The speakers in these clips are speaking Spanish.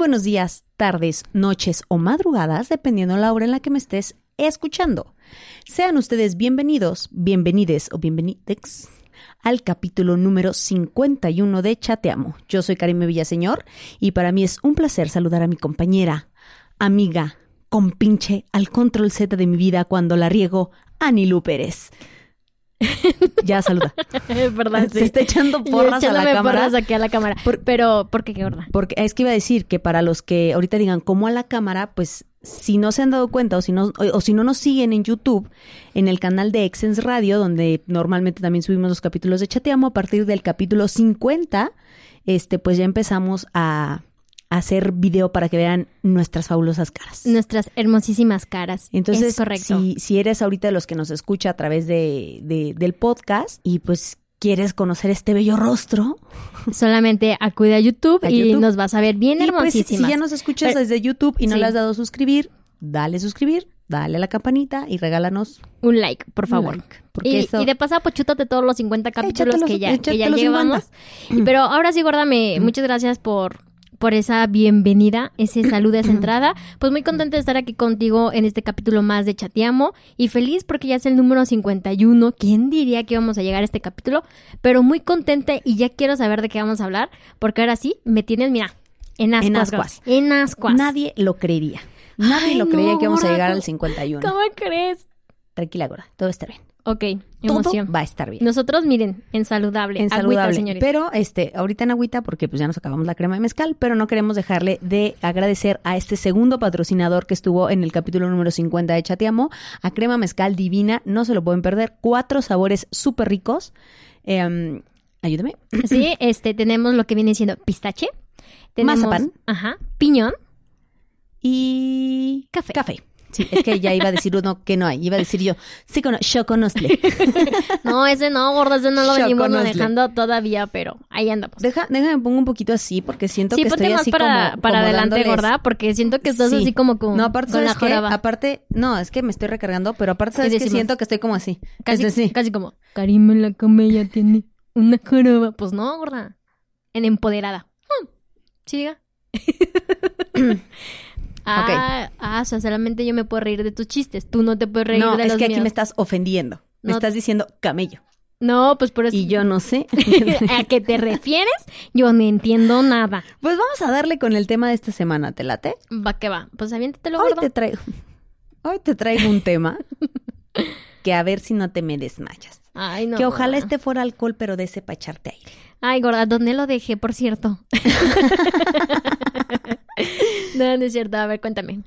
Buenos días, tardes, noches o madrugadas, dependiendo la hora en la que me estés escuchando. Sean ustedes bienvenidos, bienvenides o bienvenidex al capítulo número 51 de Chateamo. Yo soy Karime Villaseñor y para mí es un placer saludar a mi compañera, amiga, compinche al control Z de mi vida cuando la riego, Anilu Pérez. ya saluda. Es verdad, Se está echando porras a la cámara. porras aquí a la cámara. Por- Pero, ¿por qué qué gorda? Porque es que iba a decir que para los que ahorita digan cómo a la cámara, pues si no se han dado cuenta o si no, o, o si no nos siguen en YouTube, en el canal de Exens Radio, donde normalmente también subimos los capítulos de Chateamo, a partir del capítulo 50, este, pues ya empezamos a hacer video para que vean nuestras fabulosas caras. Nuestras hermosísimas caras. Entonces, es correcto. Si, si eres ahorita de los que nos escucha a través de, de- del podcast y pues quieres conocer este bello rostro, Solamente acude a YouTube A y YouTube. nos vas a ver bien pues, hermosísimas. si ya nos escuchas Pero- desde YouTube y no sí. le has dado suscribir, dale suscribir, dale a la campanita y regálanos Un like, por favor. like, porque Y, eso- y de pasada, pues chútate todos los 50 capítulos los- que ya, que ya los 50. llevamos. Pero ahora sí, gorda, me, muchas gracias por, por esa bienvenida, ese saludo, esa entrada. Pues muy contenta de estar aquí contigo en este capítulo más de Chateamo. Y feliz porque ya es el número 51. ¿Quién diría que íbamos a llegar a este capítulo? Pero muy contenta y ya quiero saber de qué vamos a hablar. Porque ahora sí, me tienes, mira, en ascuas. En ascuas. En ascuas. nadie lo creería. Nadie Ay, lo creía no, que íbamos a llegar ¿cómo- al 51. ¿Cómo crees? Tranquila, gorda, todo está bien. Ok, Todo emoción. va a estar bien. Nosotros, miren, en saludable. en agüita, saludable. señores. Pero este, ahorita en agüita, porque pues ya nos acabamos la crema de mezcal, pero no queremos dejarle de agradecer a este segundo patrocinador que estuvo en el capítulo número 50 de Chateamo, a Crema Mezcal Divina, no se lo pueden perder, cuatro sabores súper ricos. Em, ayúdame. Sí, este, tenemos lo que viene siendo pistache. Tenemos, Mazapán. Ajá. Piñón. y Café. Café. Sí, es que ya iba a decir uno que no hay. Iba a decir yo, sí, con choconostle. No, ese no, gorda, ese no lo venimos manejando todavía, pero ahí andamos. Deja, déjame pongo un poquito así porque siento sí, que ponte estoy más así para, como, para como adelante, dándoles- gorda, porque siento que estás Sí. así como con, No, aparte. Aparte, no, es que me estoy recargando, pero aparte, ¿sabes decimos- Siento que estoy como así. Casi, decir, casi como, Karim en la camella tiene una joroba. Pues no, gorda. En empoderada. Hmm. Sí, ah, ah, o sea, solamente yo me puedo reír de tus chistes. Tú no te puedes reír no, de es los que aquí míos. me estás ofendiendo. Me No. estás diciendo camello. No, pues por eso. Y yo no sé. ¿A qué te refieres? Yo no entiendo nada. pues vamos a darle con el tema de esta semana, ¿te late? Va que va. Pues aviéntatelo, Hoy gordo. te traigo, hoy te traigo un tema que a ver si no te me desmayas. Ay, no. que ojalá gorda. este fuera alcohol, pero de ese para echarte aire. Ay, gorda, ¿dónde lo dejé, por cierto? no, no es cierto. A ver, cuéntame.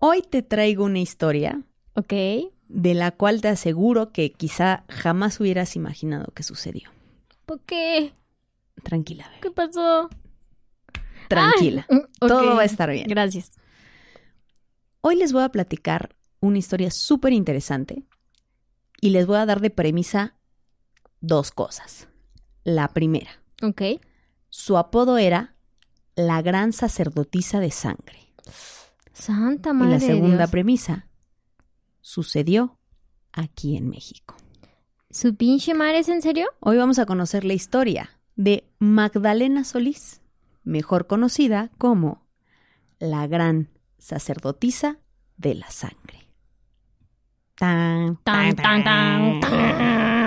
Hoy te traigo una historia Ok. de la cual te aseguro que quizá jamás hubieras imaginado que sucedió. ¿Por qué? Tranquila, bebé. ¿Qué pasó? Tranquila. Ay, mm, Todo va a estar bien. Gracias. Hoy les voy a platicar una historia súper interesante y les voy a dar de premisa dos cosas. La primera, Ok. su apodo era la gran sacerdotisa de sangre. Santa y madre la de segunda Dios. premisa sucedió aquí en México. ¿Su pinche madre es en serio? Hoy vamos a conocer la historia de Magdalena Solís, mejor conocida como la gran sacerdotisa de la sangre. Tan, Tan, tan, tan, tan.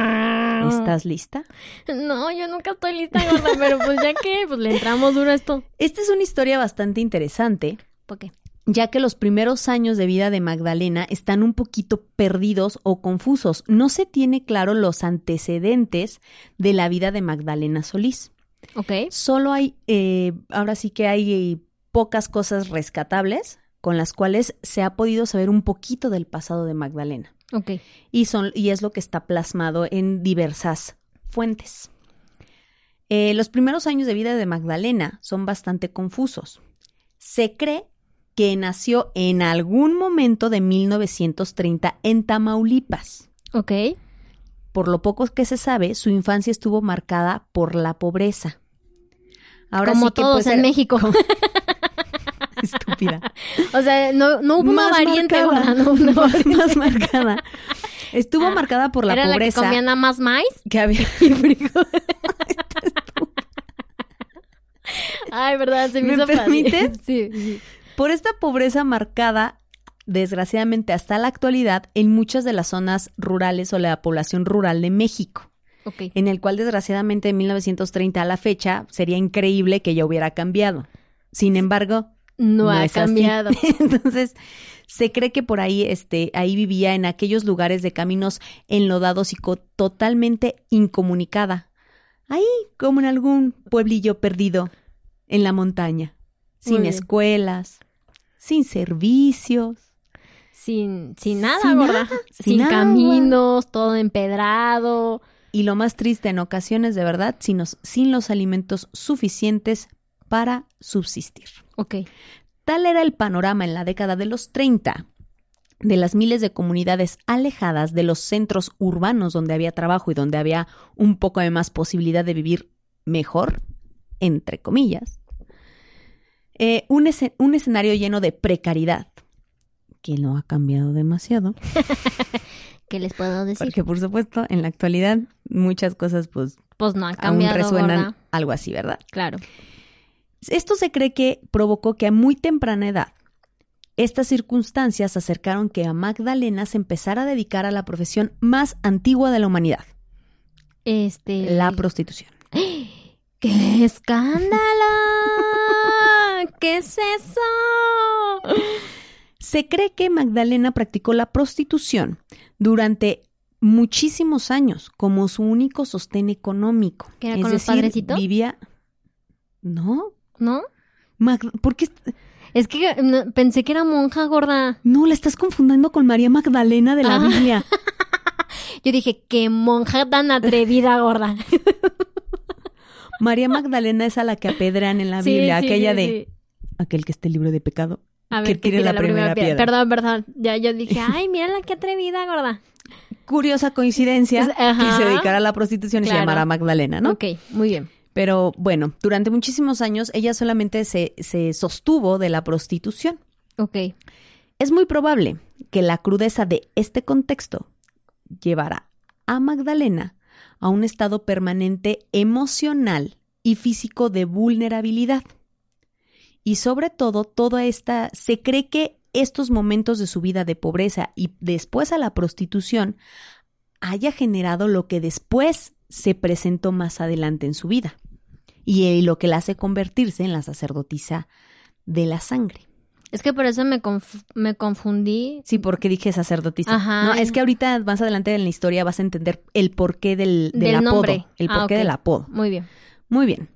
¿Estás lista? No, yo nunca estoy lista, gorda, pero pues ya que, pues le entramos duro a esto. Esta es una historia bastante interesante, ¿Por qué? ya que los primeros años de vida de Magdalena están un poquito perdidos o confusos. No se tiene claro los antecedentes de la vida de Magdalena Solís. Ok. Solo hay, eh, ahora sí que hay pocas cosas rescatables, con las cuales se ha podido saber un poquito del pasado de Magdalena. Ok. Y, son, y es lo que está plasmado en diversas fuentes. Eh, los primeros años de vida de Magdalena son bastante confusos. Se cree que nació en algún momento de 1930 en Tamaulipas. Ok. Por lo poco que se sabe, su infancia estuvo marcada por la pobreza. Ahora Como sí que, todos pues, en era- México. Estúpida. O sea, no, no hubo una variante, marcada. no Más- variante. más marcada. Estuvo marcada por la ¿Era pobreza la que comía nada más maíz que había. y frijol? Ay, verdad, se me, ¿Me hizo permites? Sí, sí. Por esta pobreza marcada, desgraciadamente hasta la actualidad, en muchas de las zonas rurales o la población rural de México, Ok. en el cual desgraciadamente de 1930 a la fecha sería increíble que ya hubiera cambiado. Sin embargo, No, no ha es así. cambiado. Entonces, se cree que por ahí, este, ahí vivía en aquellos lugares de caminos enlodados y totalmente incomunicada. Ahí, como en algún pueblillo perdido en la montaña, sin escuelas, sin servicios. Sin, sin nada, Sin nada, sin caminos, todo empedrado. Y lo más triste en ocasiones, de verdad, sin los, sin los alimentos suficientes para subsistir. Ok. Tal era el panorama en la década de los 30 de las miles de comunidades alejadas de los centros urbanos donde había trabajo y donde había un poco de más posibilidad de vivir mejor, entre comillas. Eh, un, esce- un escenario lleno de precariedad, que no ha cambiado demasiado, ¿Qué les puedo decir? porque por supuesto en la actualidad muchas cosas pues Pues no ha aún cambiado, resuenan gorda. algo así, ¿verdad? Claro. Esto se cree que provocó que a muy temprana edad estas circunstancias acercaron que a Magdalena se empezara a dedicar a la profesión más antigua de la humanidad, Este. la prostitución. ¡Qué escándalo! ¿Qué es eso? Se cree que Magdalena practicó la prostitución durante muchísimos años como su único sostén económico. ¿Que era es con los decir, padrecitos? vivía No, ¿No? Mag- ¿por qué Es que no, pensé que era monja gorda. no la estás confundiendo con María Magdalena de la Ah. Biblia? Yo dije, qué monja tan atrevida, gorda. María Magdalena es a la que apedrean en la Sí, Biblia, sí, aquella sí, de aquel que esté libre de pecado. A que ver, tire la primera piedra. Perdón, perdón. Ya yo dije, ay, mírala qué atrevida, gorda. Curiosa coincidencia Pues, que se dedicara a la prostitución y se llamara Magdalena, ¿no? Ok, muy bien. Pero bueno, durante muchísimos años ella solamente se, se sostuvo de la prostitución. Ok. Es muy probable que la crudeza de este contexto llevara a Magdalena a un estado permanente emocional y físico de vulnerabilidad. Y sobre todo, toda esta, se cree que estos momentos de su vida de pobreza y después a la prostitución haya generado lo que después se presentó más adelante en su vida y lo que la hace convertirse en la sacerdotisa de la sangre. Es que por eso me, conf- me confundí. Sí, porque dije sacerdotisa. Ajá. No, es que ahorita más adelante en la historia vas a entender el porqué del, del Del apodo. nombre. El Ah, porqué del apodo. Muy bien. Muy bien.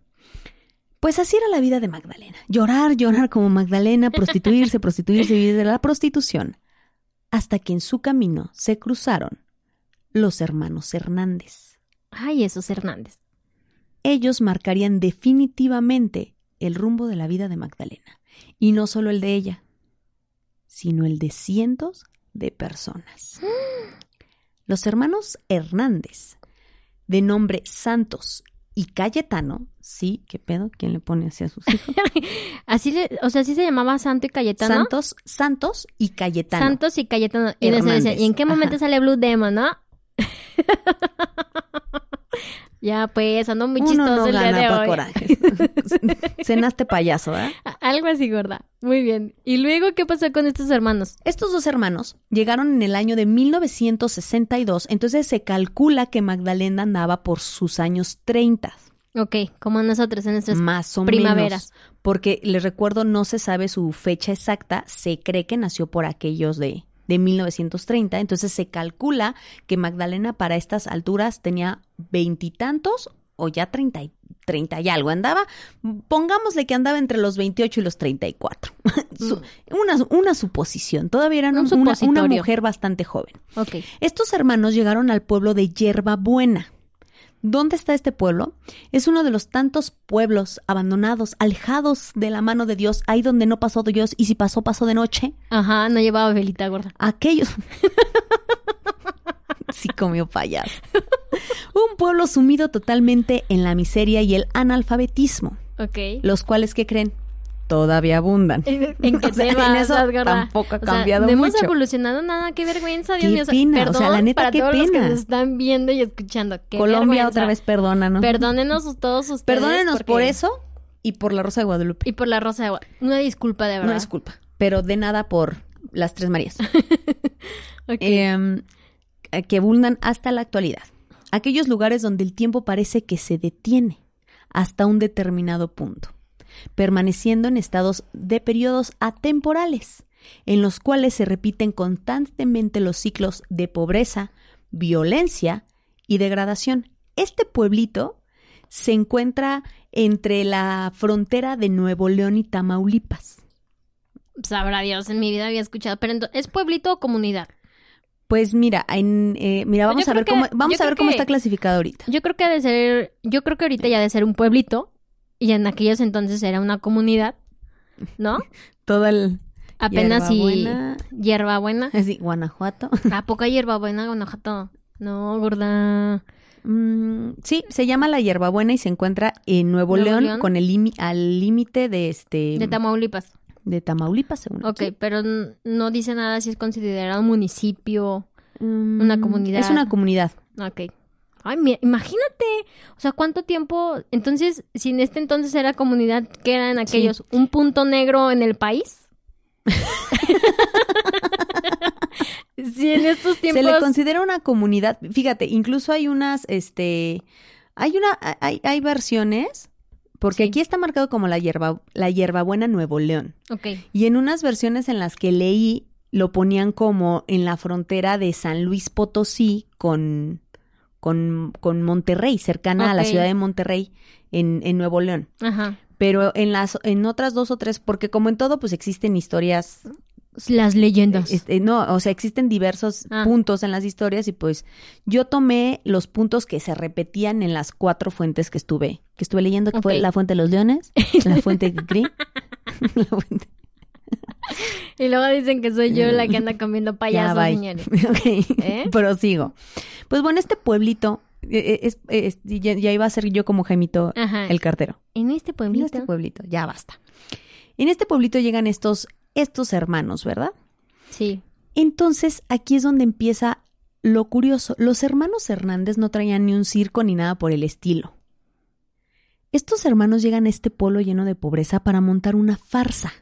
Pues así era la vida de Magdalena. Llorar, llorar como Magdalena, prostituirse, prostituirse, vivir de la prostitución. Hasta que en su camino se cruzaron los hermanos Hernández. Ay, esos Hernández. Ellos marcarían definitivamente el rumbo de la vida de Magdalena. Y no solo el de ella, sino el de cientos de personas. Los hermanos Hernández, de nombre Santos y Cayetano, sí, ¿qué pedo? ¿Quién le pone así a sus hijos? Así le, o sea, sí se llamaba Santo y Cayetano. Santos, Santos y Cayetano. Santos y Cayetano. Y, no Hernández. ¿y en qué momento Ajá. sale Blue Demon, no? ya, pues, ando muy Uno chistoso no el día gana de pa' hoy. Cenaste payaso, ¿eh? Algo así, gorda. Muy bien. ¿Y luego qué pasó con estos hermanos? Estos dos hermanos llegaron en el año de 1962, entonces se calcula que Magdalena andaba por sus años 30, Ok, como nosotros en nuestras más o primaveras. menos. Porque les recuerdo, no se sabe su fecha exacta, se cree que nació por aquellos de, de 1930, entonces se calcula que Magdalena para estas alturas tenía veintitantos o ya 30, y- 30 y algo. Andaba, pongámosle que andaba entre los 28 y los 34. Su- una, una suposición. Todavía era Un una, una mujer bastante joven. Ok. Estos hermanos llegaron al pueblo de Yerba Buena. ¿Dónde está este pueblo? Es uno de los tantos pueblos abandonados, alejados de la mano de Dios, ahí donde no pasó Dios y si pasó, pasó de noche. Ajá, no llevaba velita gorda. Aquellos... sí comió payaso. Un pueblo sumido totalmente en la miseria y el analfabetismo, Ok. los cuales, ¿qué creen? Todavía abundan. ¿En qué O sea, te en eso tampoco ha O sea, cambiado no hemos mucho. evolucionado nada, qué vergüenza, Dios mío. Pena, o sea, perdón la neta, para qué todos los que pena. nos están viendo y escuchando. Qué Colombia vergüenza. otra vez perdónanos. Perdónenos todos ustedes. Perdónenos porque- por eso y por la Rosa de Guadalupe. Y por la rosa de agua. Una disculpa, de verdad. No es culpa, pero de nada por las Tres Marías. Em, que abundan hasta la actualidad. Aquellos lugares donde el tiempo parece que se detiene hasta un determinado punto, permaneciendo en estados de periodos atemporales, en los cuales se repiten constantemente los ciclos de pobreza, violencia y degradación. Este pueblito se encuentra entre la frontera de Nuevo León y Tamaulipas. Sabrá Dios, en mi vida había escuchado. Pero ¿es pueblito o comunidad? Pues mira, en, eh, mira, vamos a ver cómo, vamos a ver cómo que- está clasificado ahorita. Yo creo que ha de ser. Yo creo que ahorita ya ha de ser un pueblito. Y en aquellos entonces era una comunidad. ¿No? Todo el Apenas y. Hierbabuena. Hierbabuena. así, Guanajuato. ¿A poco hay hierbabuena, Guanajuato? No, gorda. Mm, sí, se llama la hierbabuena y se encuentra en Nuevo, Nuevo León, León. con el al límite de este De Tamaulipas. de Tamaulipas, según Ok, aquí. pero no dice nada si es considerado un municipio. Mm, una comunidad. Es una comunidad. Ok. Ay, mira, imagínate. O sea, ¿cuánto tiempo? Entonces, si en este entonces era comunidad, ¿qué eran aquellos? ¿Un punto negro en el país? si en estos tiempos... Se le considera una comunidad. Fíjate, incluso hay unas, este, hay una, hay, hay versiones, porque Sí. aquí está marcado como la hierba, la hierbabuena Nuevo León. Ok. Y en unas versiones en las que leí, lo ponían como en la frontera de San Luis Potosí con, con, con Monterrey, cercana a la ciudad de Monterrey, en, en Nuevo León. Ajá. Pero en las, en otras dos o tres, porque como en todo, pues existen historias, Las leyendas. este, no, o sea, existen diversos Ah. puntos en las historias y pues yo tomé los puntos que se repetían en las cuatro fuentes que estuve, que estuve leyendo, que fue la fuente de los leones, la fuente Green, la fuente Y luego dicen que soy yo la que anda comiendo payasos, señores. Ok, ¿Eh? prosigo. Pues bueno, este pueblito, eh, es, es- ya, ya iba a ser yo como Jaimito Ajá. el cartero. En este En pueblito. este pueblito, ya basta. En este pueblito llegan estos, estos hermanos, ¿verdad? Sí. Entonces, aquí es donde empieza lo curioso. Los hermanos Hernández no traían ni un circo ni nada por el estilo. Estos hermanos llegan a este pueblo lleno de pobreza para montar una farsa,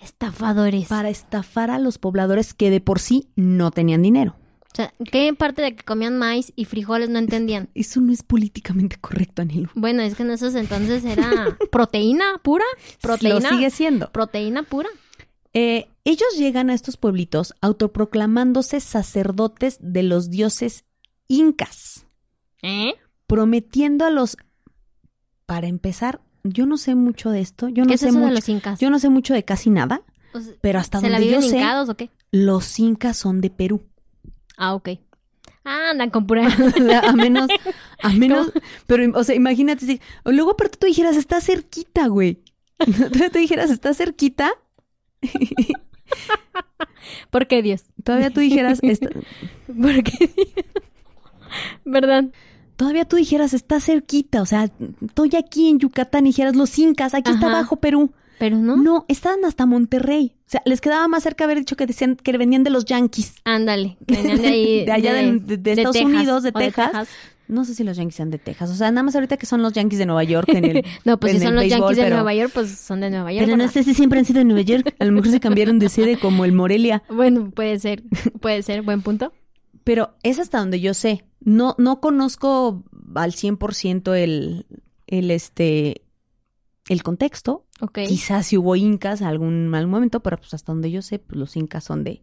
Estafadores. para estafar a los pobladores que de por sí no tenían dinero. O sea, ¿qué parte de que comían maíz y frijoles no entendían? Eso no es políticamente correcto, Anilo. Bueno, es que en esos entonces era proteína pura. Proteína. Lo sigue siendo. Proteína pura. Eh, ellos llegan a estos pueblitos autoproclamándose sacerdotes de los dioses incas, ¿Eh? prometiendo a los... Para empezar, yo no sé mucho de esto, yo ¿Qué no es sé eso de mucho, los incas? yo no sé mucho de casi nada, sea, pero hasta ¿Se la donde yo sé, hincados o qué? los incas son de Perú. Ah, ok. Ah, andan con pura... a menos, a menos, pero, o sea, imagínate si, luego pero tú dijeras, está cerquita, güey. Todavía tú dijeras, está cerquita. ¿Por qué Dios? Todavía tú dijeras, está- ¿Por qué Dios? ¿Verdad? Todavía tú dijeras, está cerquita. O sea, estoy aquí en Yucatán y dijeras, los incas, aquí está abajo Perú. Pero no. No, estaban hasta Monterrey. O sea, les quedaba más cerca haber dicho que decían que venían de los Yankees. Ándale. venían de ahí. De allá de- de- de Estados Unidos, de Texas. No sé si los Yankees sean de Texas. O sea, nada más ahorita que son los Yankees de Nueva York en el. No, pues en si son los béisbol, Yankees de Nueva York, pues son de Nueva York. Pero no ¿verdad? sé si siempre han sido de Nueva York. A lo mejor se cambiaron de sede como el Morelia. Bueno, puede ser. Puede ser. Buen punto. Pero es hasta donde yo sé. No, no conozco al 100% el, el, este, el contexto. Ok. Quizás si hubo incas en algún mal momento, pero pues hasta donde yo sé, pues los incas son de,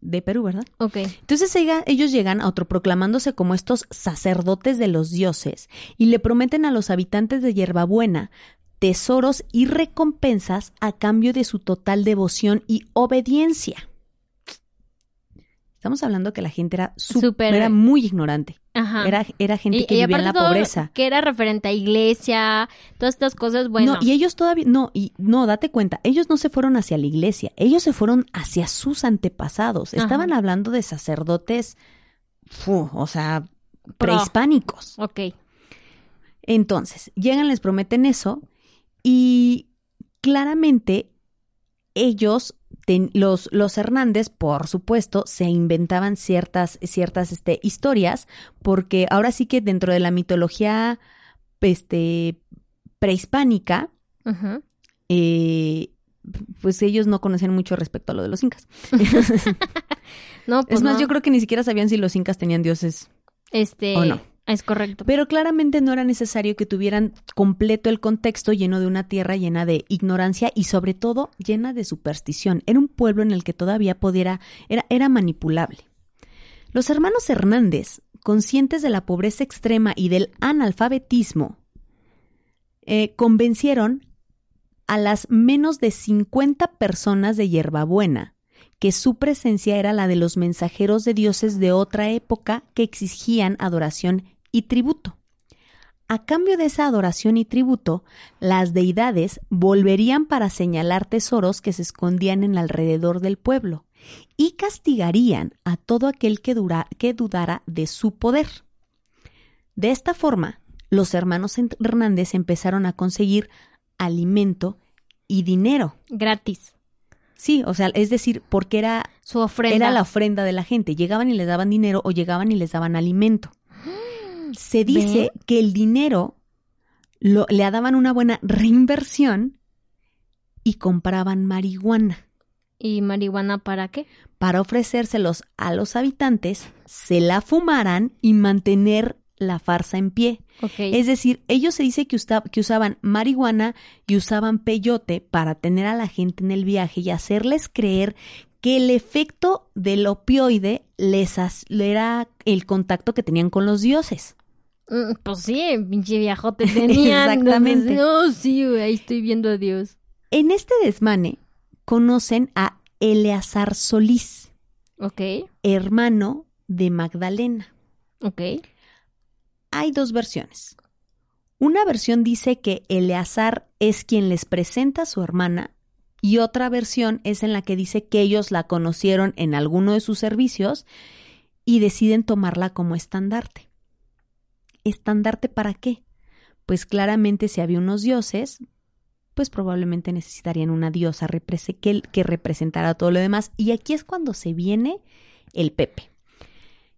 de Perú, ¿verdad? Ok. Entonces ella- ellos llegan autoproclamándose como estos sacerdotes de los dioses y le prometen a los habitantes de Hierbabuena tesoros y recompensas a cambio de su total devoción y obediencia. Estamos hablando que la gente era, Súper- era muy ignorante. Ajá. Era, era gente Y- que y vivía en la todo pobreza. Que era referente a iglesia, todas estas cosas, bueno. No, y ellos todavía, no, y no, date cuenta, ellos no se fueron hacia la iglesia, ellos se fueron hacia sus antepasados. Ajá. Estaban hablando de sacerdotes, fu, o sea, Pro. prehispánicos. Ok. Entonces, llegan, les prometen eso, y claramente ellos, ten- los, los Hernández, por supuesto, se inventaban ciertas, ciertas este, historias, porque ahora sí que dentro de la mitología este, prehispánica, eh, pues ellos no conocían mucho respecto a lo de los incas. No, pues es más, no. yo creo que ni siquiera sabían si los incas tenían dioses. Este. ¿O no? Es correcto. Pero claramente no era necesario que tuvieran completo el contexto lleno de una tierra llena de ignorancia y sobre todo llena de superstición. Era un pueblo en el que todavía pudiera, era, era manipulable. Los hermanos Hernández, conscientes de la pobreza extrema y del analfabetismo, eh, convencieron a las menos de 50 personas de Hierbabuena que su presencia era la de los mensajeros de dioses de otra época que exigían adoración y tributo. A cambio de esa adoración y tributo, las deidades volverían para señalar tesoros que se escondían en alrededor del pueblo y castigarían a todo aquel que, dura- que dudara de su poder. De esta forma, los hermanos Hernández empezaron a conseguir alimento y dinero. Gratis. Sí, o sea, es decir, porque era, Su ofrenda. era la ofrenda de la gente. Llegaban y les daban dinero o llegaban y les daban alimento. Se dice que el dinero lo, le daban una buena reinversión y compraban marihuana ¿Y marihuana para qué? para ofrecérselos a los habitantes, se la fumaran y mantener la farsa en pie. Es decir, ellos se dice que, usta- que usaban marihuana y usaban peyote para tener a la gente en el viaje y hacerles creer que el efecto del opioide les era el contacto que tenían con los dioses. Mm, Pues sí, pinche viajote tenían. Exactamente. No, sí, güey, ahí estoy viendo a Dios. En este desmane conocen a Eleazar Solís, Ok, hermano de Magdalena. ok. Hay dos versiones. Una versión dice que Eleazar es quien les presenta a su hermana y otra versión es en la que dice que ellos la conocieron en alguno de sus servicios y deciden tomarla como estandarte. ¿Estandarte para qué? Pues claramente si había unos dioses, pues probablemente necesitarían una diosa que, que representara todo lo demás. Y aquí es cuando se viene el Pepe.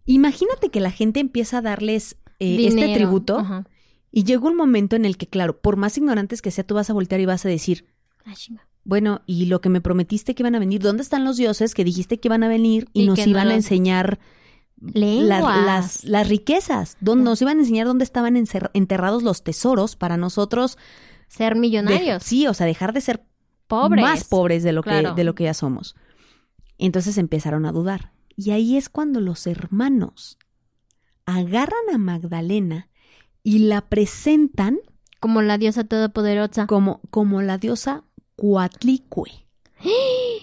Imagínate que la gente empieza a darles eh, este tributo Ajá. y llega un momento en el que, claro, por más ignorantes que sea, tú vas a voltear y vas a decir, Ah, bueno, y lo que me prometiste que iban a venir, ¿dónde están los dioses que dijiste que iban a venir y, Y nos no iban a enseñar Lenguas. las, las, las riquezas? ¿Dónde nos iban a enseñar dónde estaban enterrados los tesoros para nosotros? Ser de- millonarios. sí, o sea, dejar de ser pobres. más pobres de lo, Claro. que, de lo que ya somos. Entonces empezaron a dudar. Y ahí es cuando los hermanos agarran a Magdalena y la presentan Como la diosa todopoderosa. como, como la diosa Coatlicue.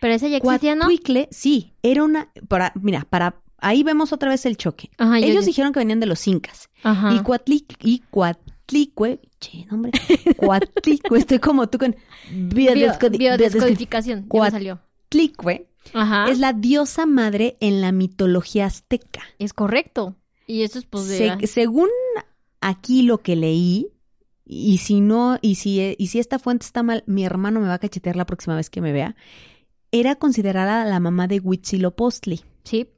Pero esa ya existía, ¿no? Coatlicue, sí, era una, para, mira, para, ahí vemos otra vez el choque. Ajá, Ellos yo- dijeron que venían de los incas. Ajá. Y Coatlic, y Coatlicue, che, nombre, Coatlicue, estoy como tú con Bio- biodescodi- biodescodi- biodescodificación. Ya me Cuat- salió. Coatlicue Ajá. es la diosa madre en la mitología azteca. Es correcto. Y eso es pues de... Se- según aquí lo que leí, y si no, y si, y si esta fuente está mal, mi hermano me va a cachetear la próxima vez que me vea, era considerada la mamá de Huitzilopochtli. Sí.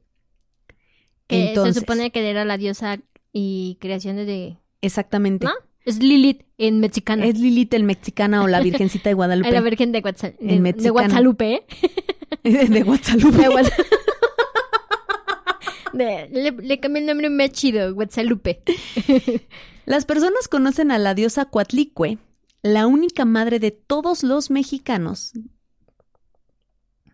Que Entonces- se supone que era la diosa y creación de... Exactamente. ¿No? Es Lilith en mexicana. Es Lilith el mexicana o la Virgencita de Guadalupe. la Virgen de, de, En de. Guadalupe, ¿eh? de Guadalupe. De Guad- De- le, le cambié el nombre más chido, Guadalupe. Las personas conocen a la diosa Coatlicue, la única madre de todos los mexicanos.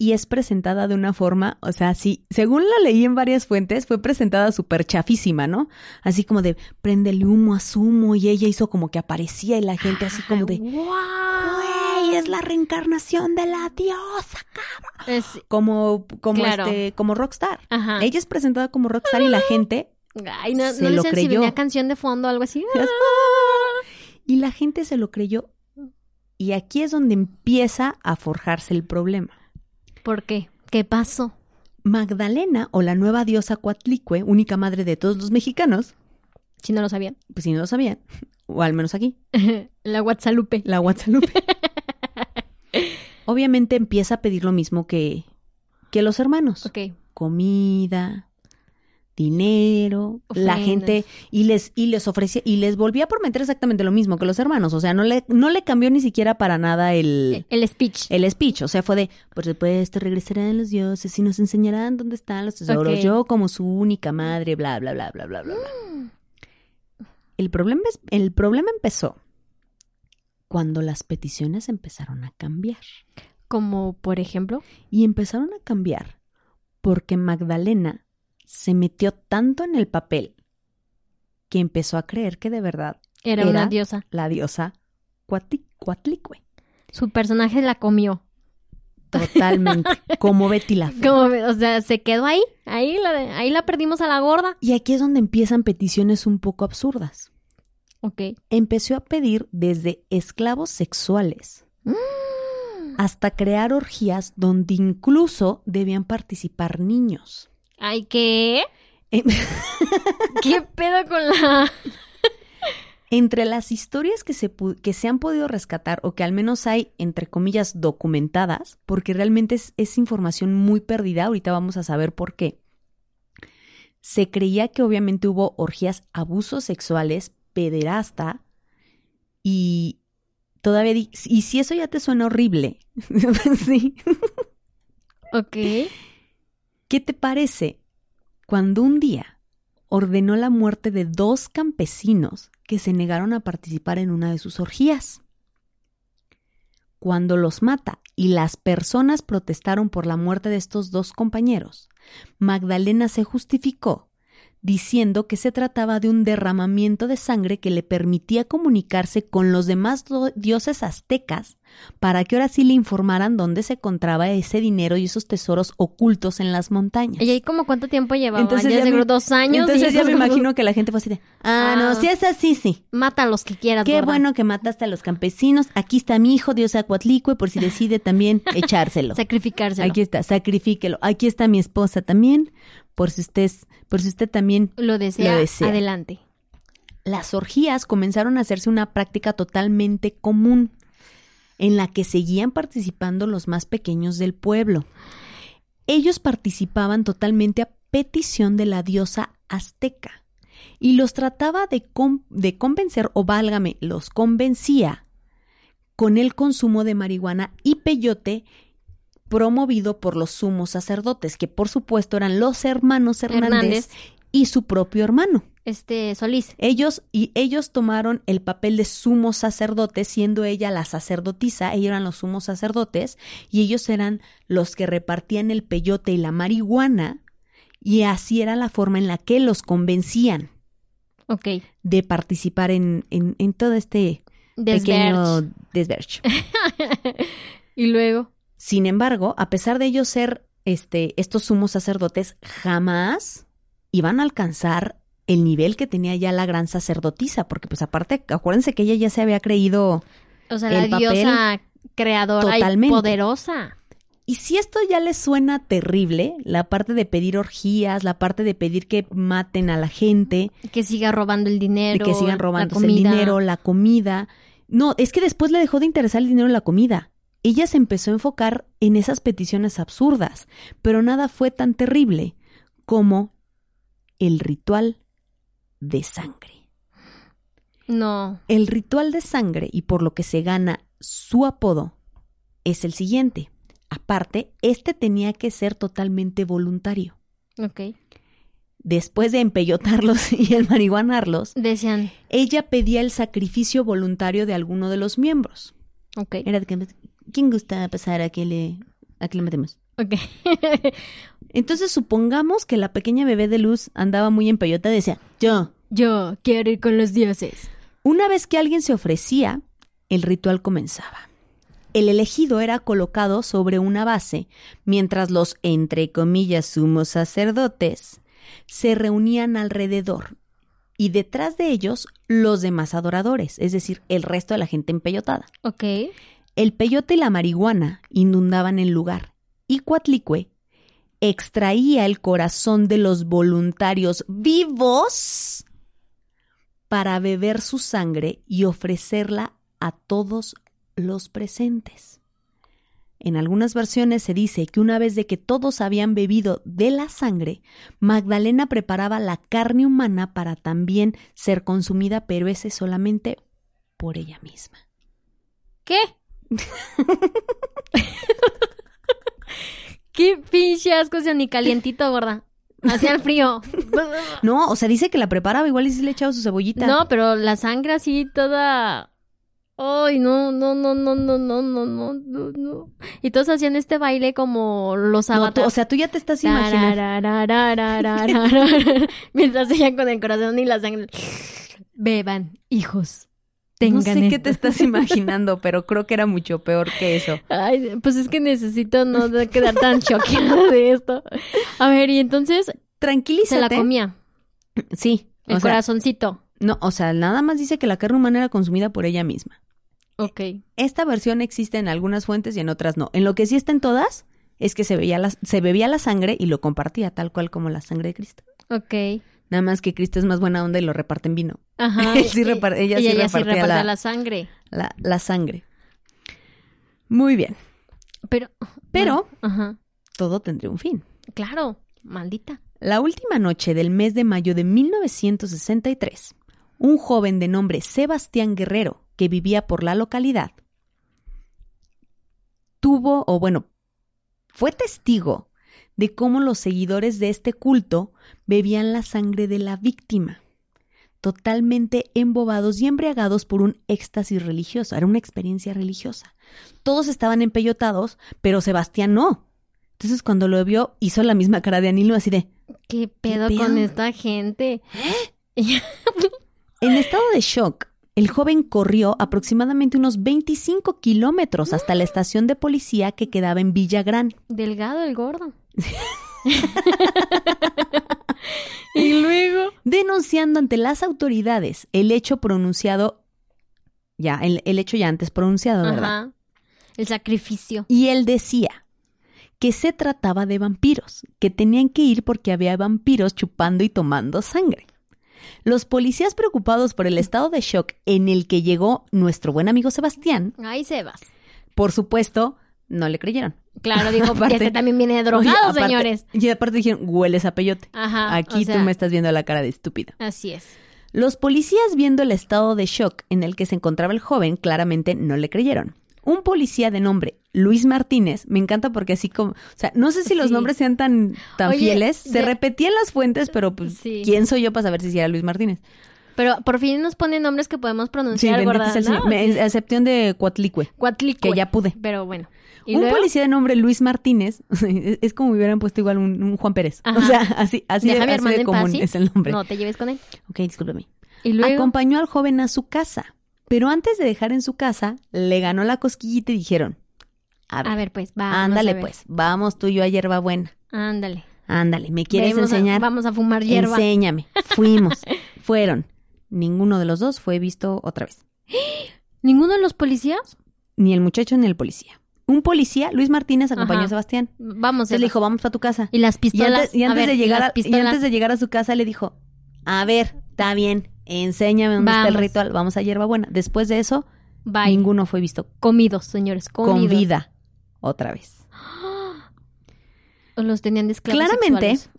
Y es presentada de una forma, o sea, sí, según la leí en varias fuentes, fue presentada súper chafísima, ¿no? Así como de, préndele humo a sumo y ella hizo como que aparecía y la gente así como de, ¡Wow! ¡Güey, es la reencarnación de la diosa, cabrón! Es, Como, como Claro. este, como rockstar. ajá. Ella es presentada como rockstar y la gente, Ay, no, se no lo si creyó. venía canción de fondo o algo así. y la gente se lo creyó. Y aquí es donde empieza a forjarse el problema. ¿Por qué? ¿Qué pasó? Magdalena, o la nueva diosa Coatlicue, única madre de todos los mexicanos, Si no lo sabían. pues si no lo sabían, o al menos aquí, La Guadalupe. la Guadalupe. Obviamente empieza a pedir lo mismo que, que los hermanos. Ok. Comida, dinero, la gente, y les, y les ofrecía, y les volvía a prometer exactamente lo mismo que los hermanos. O sea, no le, no le cambió ni siquiera para nada el, El speech. el speech. O sea, fue de, por supuesto, regresarán los dioses y nos enseñarán dónde están los tesoros. Ok. Yo como su única madre, bla, bla, bla, bla, bla, bla, bla. El problema, es, el problema empezó cuando las peticiones empezaron a cambiar. Como, por ejemplo. Y empezaron a cambiar porque Magdalena se metió tanto en el papel que empezó a creer que de verdad Era, Era- una diosa. la diosa Cuati- Cuatlicue. Su personaje la comió. Totalmente. como Betty la Fea. Como, o sea, se quedó ahí. Ahí la, ahí la perdimos a la gorda. Y aquí es donde empiezan peticiones un poco absurdas. Ok. Empezó a pedir desde esclavos sexuales hasta crear orgías donde incluso debían participar niños. Ay, ¿qué? ¿Qué pedo con la...? Entre las historias que se, que se han podido rescatar o que al menos hay, entre comillas, documentadas, porque realmente es, es información muy perdida, ahorita vamos a saber por qué, se creía que obviamente hubo orgías, abusos sexuales, pederasta y todavía... y si eso ya te suena horrible, sí, Ok. ¿Qué te parece cuando un día ordenó la muerte de dos campesinos que se negaron a participar en una de sus orgías? Cuando los mata y las personas protestaron por la muerte de estos dos compañeros, Magdalena se justificó diciendo que se trataba de un derramamiento de sangre que le permitía comunicarse con los demás dioses aztecas para que ahora sí le informaran dónde se encontraba ese dinero y esos tesoros ocultos en las montañas. ¿Y ahí como cuánto tiempo llevaba? Entonces ya ya seguro me- dos años. Entonces y ya me imagino que la gente fue así de, ah, no, Ah. si es así, sí. Mata a los que quieras, Qué bueno que mataste a los campesinos. Aquí está mi hijo, Dios Acuatlicue, por si decide también echárselo. Sacrificárselo. Aquí está, sacrifíquelo. Aquí está mi esposa también, por si usted, por si usted también. Lo desea, Lo desea. adelante. Las orgías comenzaron a hacerse una práctica totalmente común, en la que seguían participando los más pequeños del pueblo. Ellos participaban totalmente a petición de la diosa azteca y los trataba de, de convencer, o válgame, los convencía con el consumo de marihuana y peyote promovido por los sumos sacerdotes, que por supuesto eran los hermanos Hernández, Hernández. y su propio hermano. Este, Solís. Ellos y ellos tomaron el papel de sumos sacerdotes, siendo ella la sacerdotisa, ellos eran los sumos sacerdotes y ellos eran los que repartían el peyote y la marihuana y así era la forma en la que los convencían Ok. de participar en, en, en todo este pequeño desverge. y luego. Sin embargo, a pesar de ellos ser este, estos sumos sacerdotes, jamás iban a alcanzar el nivel que tenía ya la gran sacerdotisa, porque pues aparte, acuérdense que ella ya se había creído O sea, El la papel diosa creadora totalmente. y poderosa. Y si esto ya les suena terrible, la parte de pedir orgías, la parte de pedir que maten a la gente, Que siga robando el dinero. que sigan la robándose el dinero, la comida. No, es que después le dejó de interesar el dinero y la comida. Ella se empezó a enfocar en esas peticiones absurdas, pero nada fue tan terrible como el ritual de sangre. No. El ritual de sangre y por lo que se gana su apodo es el siguiente. Aparte, este tenía que ser totalmente voluntario. Ok. Después de empellotarlos y el marihuanarlos, Decían. ella pedía el sacrificio voluntario de alguno de los miembros. Ok. Era de que, ¿quién gusta pasar a que le, a que le matemos? Ok. Entonces supongamos que la pequeña bebé de luz andaba muy empellotada y decía, yo. Yo quiero ir con los dioses. Una vez que alguien se ofrecía, el ritual comenzaba. El elegido era colocado sobre una base, mientras los, entre comillas, sumos sacerdotes se reunían alrededor y detrás de ellos los demás adoradores, es decir, el resto de la gente empellotada. Ok. El peyote y la marihuana inundaban el lugar y Cuatlicue extraía el corazón de los voluntarios vivos para beber su sangre y ofrecerla a todos los presentes. En algunas versiones se dice que una vez de que todos habían bebido de la sangre, Magdalena preparaba la carne humana para también ser consumida, pero ese solamente por ella misma. ¿Qué? Qué pinche asco, sea, ni calientito, gorda. Hacía el frío. No, o sea, dice que la preparaba igual y sí le echaba su cebollita. No, pero la sangre así toda. Ay, no, no, no, no, no, no, no, no, no, no. Y todos hacían este baile como los No, avatares. o sea, tú ya te estás imaginando. Mientras ella con el corazón y la sangre. Beban, hijos. Tengan No sé qué te estás imaginando, pero creo que era mucho peor que eso. Ay, pues es que necesito no quedar tan choqueada de esto. A ver, y entonces Tranquilízate. se la comía. Sí. El o sea, corazoncito. no, o sea, nada más dice que la carne humana era consumida por ella misma. Ok. Esta versión existe en algunas fuentes y en otras no. En lo que sí está en todas es que se, veía la, se bebía la sangre y lo compartía, tal cual como la sangre de Cristo. Ok. Nada más que Cristo es más buena onda y lo reparte en vino. Ajá. Él sí repar- ella sí ella repartía repartía la- la sangre. La, la sangre. Muy bien. Pero. Pero Ajá. todo tendría un fin. Claro. Maldita. La última noche del mes de mayo de 1963, un joven de nombre Sebastián Guerrero, que vivía por la localidad, tuvo, o bueno, fue testigo de cómo los seguidores de este culto bebían la sangre de la víctima, totalmente embobados y embriagados por un éxtasis religioso. Era una experiencia religiosa. Todos estaban empellotados, pero Sebastián no. Entonces cuando lo vio, hizo la misma cara de Anilo, así de... ¿Qué pedo, pedo? con esta gente? En estado de shock, el joven corrió aproximadamente unos 25 kilómetros hasta la estación de policía que quedaba en Villagrán. Delgado el gordo. y luego. denunciando ante las autoridades el hecho pronunciado, ya, el, el hecho ya antes pronunciado, ¿verdad? Ajá. El sacrificio. Y él decía que se trataba de vampiros, que tenían que ir porque había vampiros chupando y tomando sangre. Los policías preocupados por el estado de shock en el que llegó nuestro buen amigo Sebastián, Ahí Sebas. por supuesto, no le creyeron. Claro, dijo, Aparte- este también viene drogado, Oye, aparte- señores. Y aparte dijeron, hueles a peyote. Ajá. Aquí o sea, tú me estás viendo la cara de estúpido. Así es. Los policías, viendo el estado de shock en el que se encontraba el joven, claramente no le creyeron. Un policía de nombre Luis Martínez, me encanta porque así como, o sea, no sé si los Sí. nombres sean tan, tan Oye, fieles, se ya- repetían las fuentes, pero pues, Sí. ¿quién soy yo para saber si era Luis Martínez? Pero por fin nos ponen nombres que podemos pronunciar, el. Me- Sí. a excepción de Cuatlicue, Cuatlicue. que ya pude. Pero bueno. ¿Y Un luego? policía de nombre Luis Martínez, es como si hubieran puesto igual un, un Juan Pérez. Ajá. O sea, así, así, Deja así de paz, común es el nombre. No te lleves con él. Ok, discúlpame. Y luego. Acompañó al joven a su casa, pero antes de dejar en su casa, le ganó la cosquillita y dijeron, a ver, A ver, pues, vamos. ándale a ver. pues, vamos tú y yo a hierbabuena. Ándale. Ándale, ¿me quieres a- enseñar? vamos a fumar hierba. Enséñame. Fuimos. Fueron. Ninguno de los dos fue visto otra vez. ¿Ninguno de los policías? Ni el muchacho ni el policía. Un policía, Luis Martínez, acompañó Ajá. a Sebastián. Vamos, le Sebas. dijo, vamos para tu casa. Y las Y pistolas. antes, y antes a ver, de llegar a, y antes de llegar a su casa le dijo, a ver, está bien, enséñame dónde está el ritual, vamos a hierbabuena. Después de eso, Bye. ninguno fue visto Comidos, señores. Comidos. con vida otra vez. O los tenían de esclavos Claramente.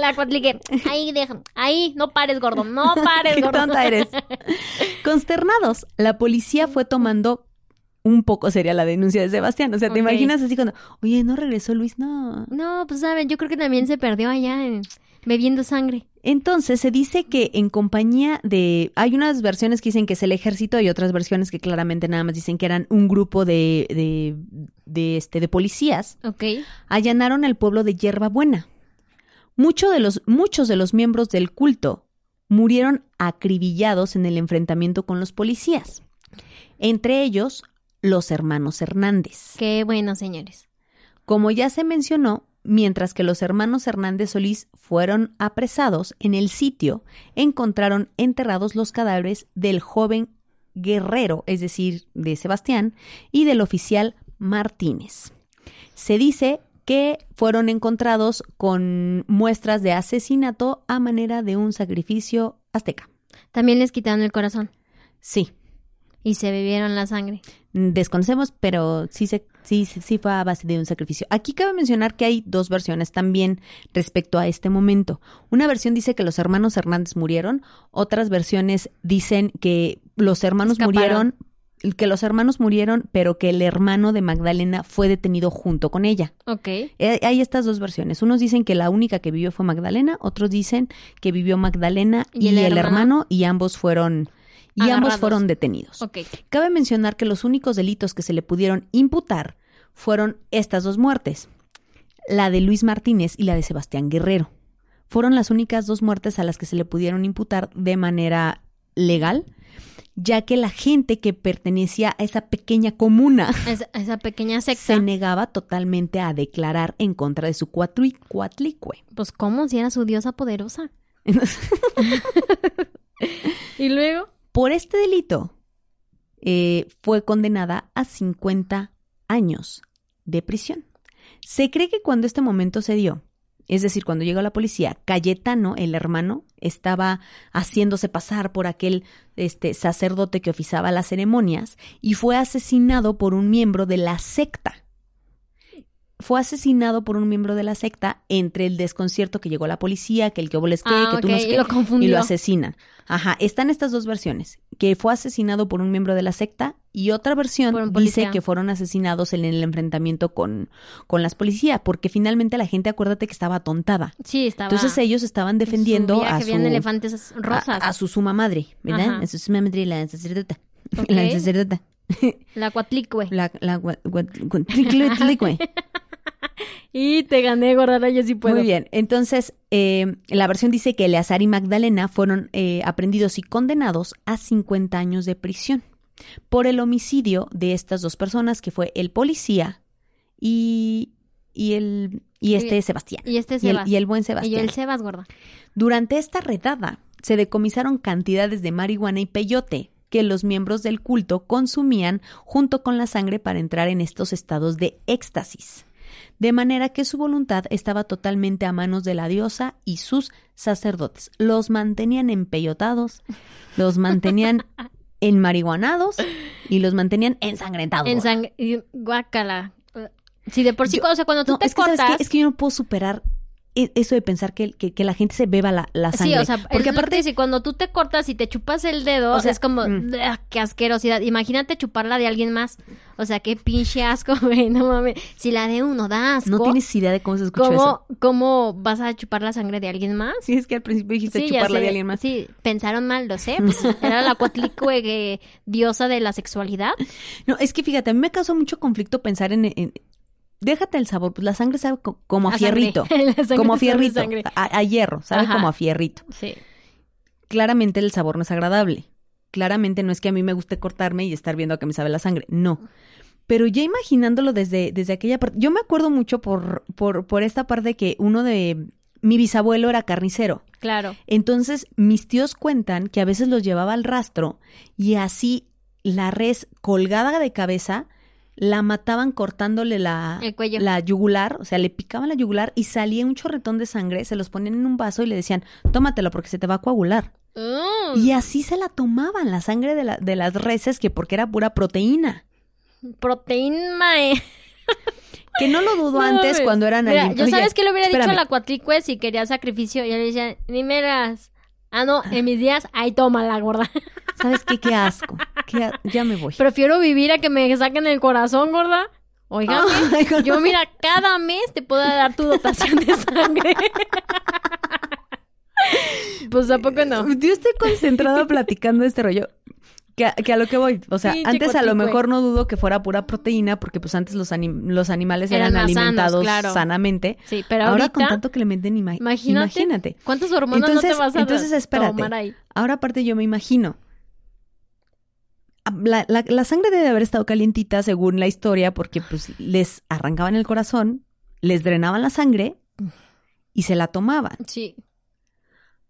La cuatlique. Ahí, deja. Ahí, no pares, gordo. No pares, qué gordo. tonta eres. Consternados, la policía fue tomando un poco seria la denuncia de Sebastián. O sea, ¿te imaginas así cuando, oye, no regresó Luis? No. No, pues saben, yo creo que también se perdió allá en- bebiendo sangre. Entonces se dice que en compañía de... Hay unas versiones que dicen que es el ejército y otras versiones que claramente nada más dicen que eran un grupo de, de, de, este, de policías. Ok. Allanaron el pueblo de Yerba Buena. Mucho de los, muchos de los miembros del culto murieron acribillados en el enfrentamiento con los policías. Entre ellos, los hermanos Hernández. Qué bueno, señores. Como ya se mencionó, mientras que los hermanos Hernández Solís fueron apresados, en el sitio encontraron enterrados los cadáveres del joven guerrero, es decir, de Sebastián, y del oficial Martínez. Se dice que fueron encontrados con muestras de asesinato a manera de un sacrificio azteca. También les quitaron el corazón Sí, y se bebieron la sangre. desconocemos, pero sí, se, sí, sí, sí fue a base de un sacrificio. Aquí cabe mencionar que hay dos versiones también respecto a este momento. Una versión dice que los hermanos Hernández murieron, otras versiones dicen que los hermanos Escaparon. murieron, que los hermanos murieron, pero que el hermano de Magdalena fue detenido junto con ella. Ok. Eh, Hay estas dos versiones. Unos dicen que la única que vivió fue Magdalena, otros dicen que vivió Magdalena y, ¿Y el el, hermano? hermano y ambos fueron y ambos fueron detenidos. Ok. Cabe mencionar que los únicos delitos que se le pudieron imputar fueron estas dos muertes, la de Luis Martínez y la de Sebastián Guerrero. Fueron las únicas dos muertes a las que se le pudieron imputar de manera legal, ya que la gente que pertenecía a esa pequeña comuna Esa, esa pequeña secta. se negaba totalmente a declarar en contra de su cuatlicue. Pues, ¿cómo? Si era su diosa poderosa. Y luego. Por este delito eh, fue condenada a 50 años de prisión. Se cree que cuando este momento se dio, es decir, cuando llegó la policía, Cayetano, el hermano, estaba haciéndose pasar por aquel este, sacerdote que oficiaba las ceremonias y fue asesinado por un miembro de la secta. Fue asesinado por un miembro de la secta entre el desconcierto que llegó la policía, que el que les Ah, que tú no y lo confundió. y lo asesinan. Ajá, están estas dos versiones, que fue asesinado por un miembro de la secta y otra versión dice que fueron asesinados en el enfrentamiento con, con las policías, porque finalmente la gente, acuérdate que estaba atontada. Sí, estaba. Entonces ellos estaban defendiendo a su, elefantes rosas. a su suma madre, ¿verdad? Ajá. A su suma madre, la sacerdota. La sacerdota. La cuatlicue. La, la, gua- gua- gua- tlicue- tlicue. Y te gané, gorda, yo sí puedo. Muy bien. Entonces, eh, la versión dice que Eleazar y Magdalena fueron eh, aprendidos y condenados a 50 años de prisión por el homicidio de estas dos personas, que fue el policía y, y el y este Y- Sebastián. Y este Y el, y el buen Y Sebastián. el Sebas, gorda. Durante esta redada se decomisaron cantidades de marihuana y peyote que los miembros del culto consumían junto con la sangre para entrar en estos estados de éxtasis. De manera que su voluntad estaba totalmente a manos de la diosa y sus sacerdotes. Los mantenían empeyotados, los mantenían enmarihuanados y los mantenían ensangrentados. En sangre. y Guácala. Si de por sí, Yo- o sea, cuando tú No, te es que, ¿sabes cortas. qué? Es que yo no puedo superar eso de pensar que, que- que la gente se beba la, la sangre. Sí, o sea, porque aparte dice, cuando tú te cortas y te chupas el dedo, O sea, es como, mm. "Ugh, qué asquerosidad. Imagínate chuparla de alguien más. O sea, qué pinche asco, güey, no mames. Si la de uno da asco, no tienes idea de cómo se escucha eso. ¿cómo, ¿cómo vas a chupar la sangre de alguien más? Sí, es que al principio dijiste Sí, chuparla sé. de alguien más. Sí, pensaron mal, lo sé. Pues, era la cuatlicue diosa de la sexualidad. No, es que fíjate, a mí me causó mucho conflicto pensar en... en- déjate el sabor, pues la sangre sabe co- como a, fierrito. Como a fierrito. A, a hierro, sabe Ajá. como a fierrito. Sí. Claramente el sabor no es agradable. Claramente no es que a mí me guste cortarme y estar viendo a que me sabe la sangre. No. Pero ya imaginándolo desde, desde aquella parte. Yo me acuerdo mucho por, por, por esta parte que uno de. Mi bisabuelo era carnicero. Claro. Entonces, mis tíos cuentan que a veces los llevaba al rastro y así la res colgada de cabeza la mataban cortándole la, El cuello. la yugular, o sea, le picaban la yugular y salía un chorretón de sangre, se los ponían en un vaso y le decían, tómatelo porque se te va a coagular. Mm, Y así se la tomaban, la sangre de, la- de las reses, que porque era pura proteína. proteína. eh. Que no lo dudo No antes cuando eran Mira, yo sabes que le hubiera dicho a la cuatlicue si quería sacrificio. Yo le decía, ni me las. Ah, no, en mis días, ahí toma la gorda. ¿Sabes qué? Qué asco. Ya me voy. Prefiero vivir a que me saquen el corazón, gorda. Gorda. yo mira, cada mes te puedo dar tu dotación de sangre. Pues ¿a poco no? Yo estoy concentrada platicando este rollo. Que a, que a lo que voy, o sea, antes a lo mejor no dudo que fuera pura proteína, porque pues antes los, anim- los animales eran, Eran más sanos, alimentados claro. sanamente. Sí, pero Ahora ahorita, con tanto que le meten ima- imagínate, imagínate. ¿cuántas hormonas Entonces, no te vas a entonces espérate. tomar ahí? Ahora aparte yo me imagino. La, la- la sangre debe haber estado calientita según la historia porque pues les arrancaban el corazón, les drenaban la sangre y se la tomaban. Sí,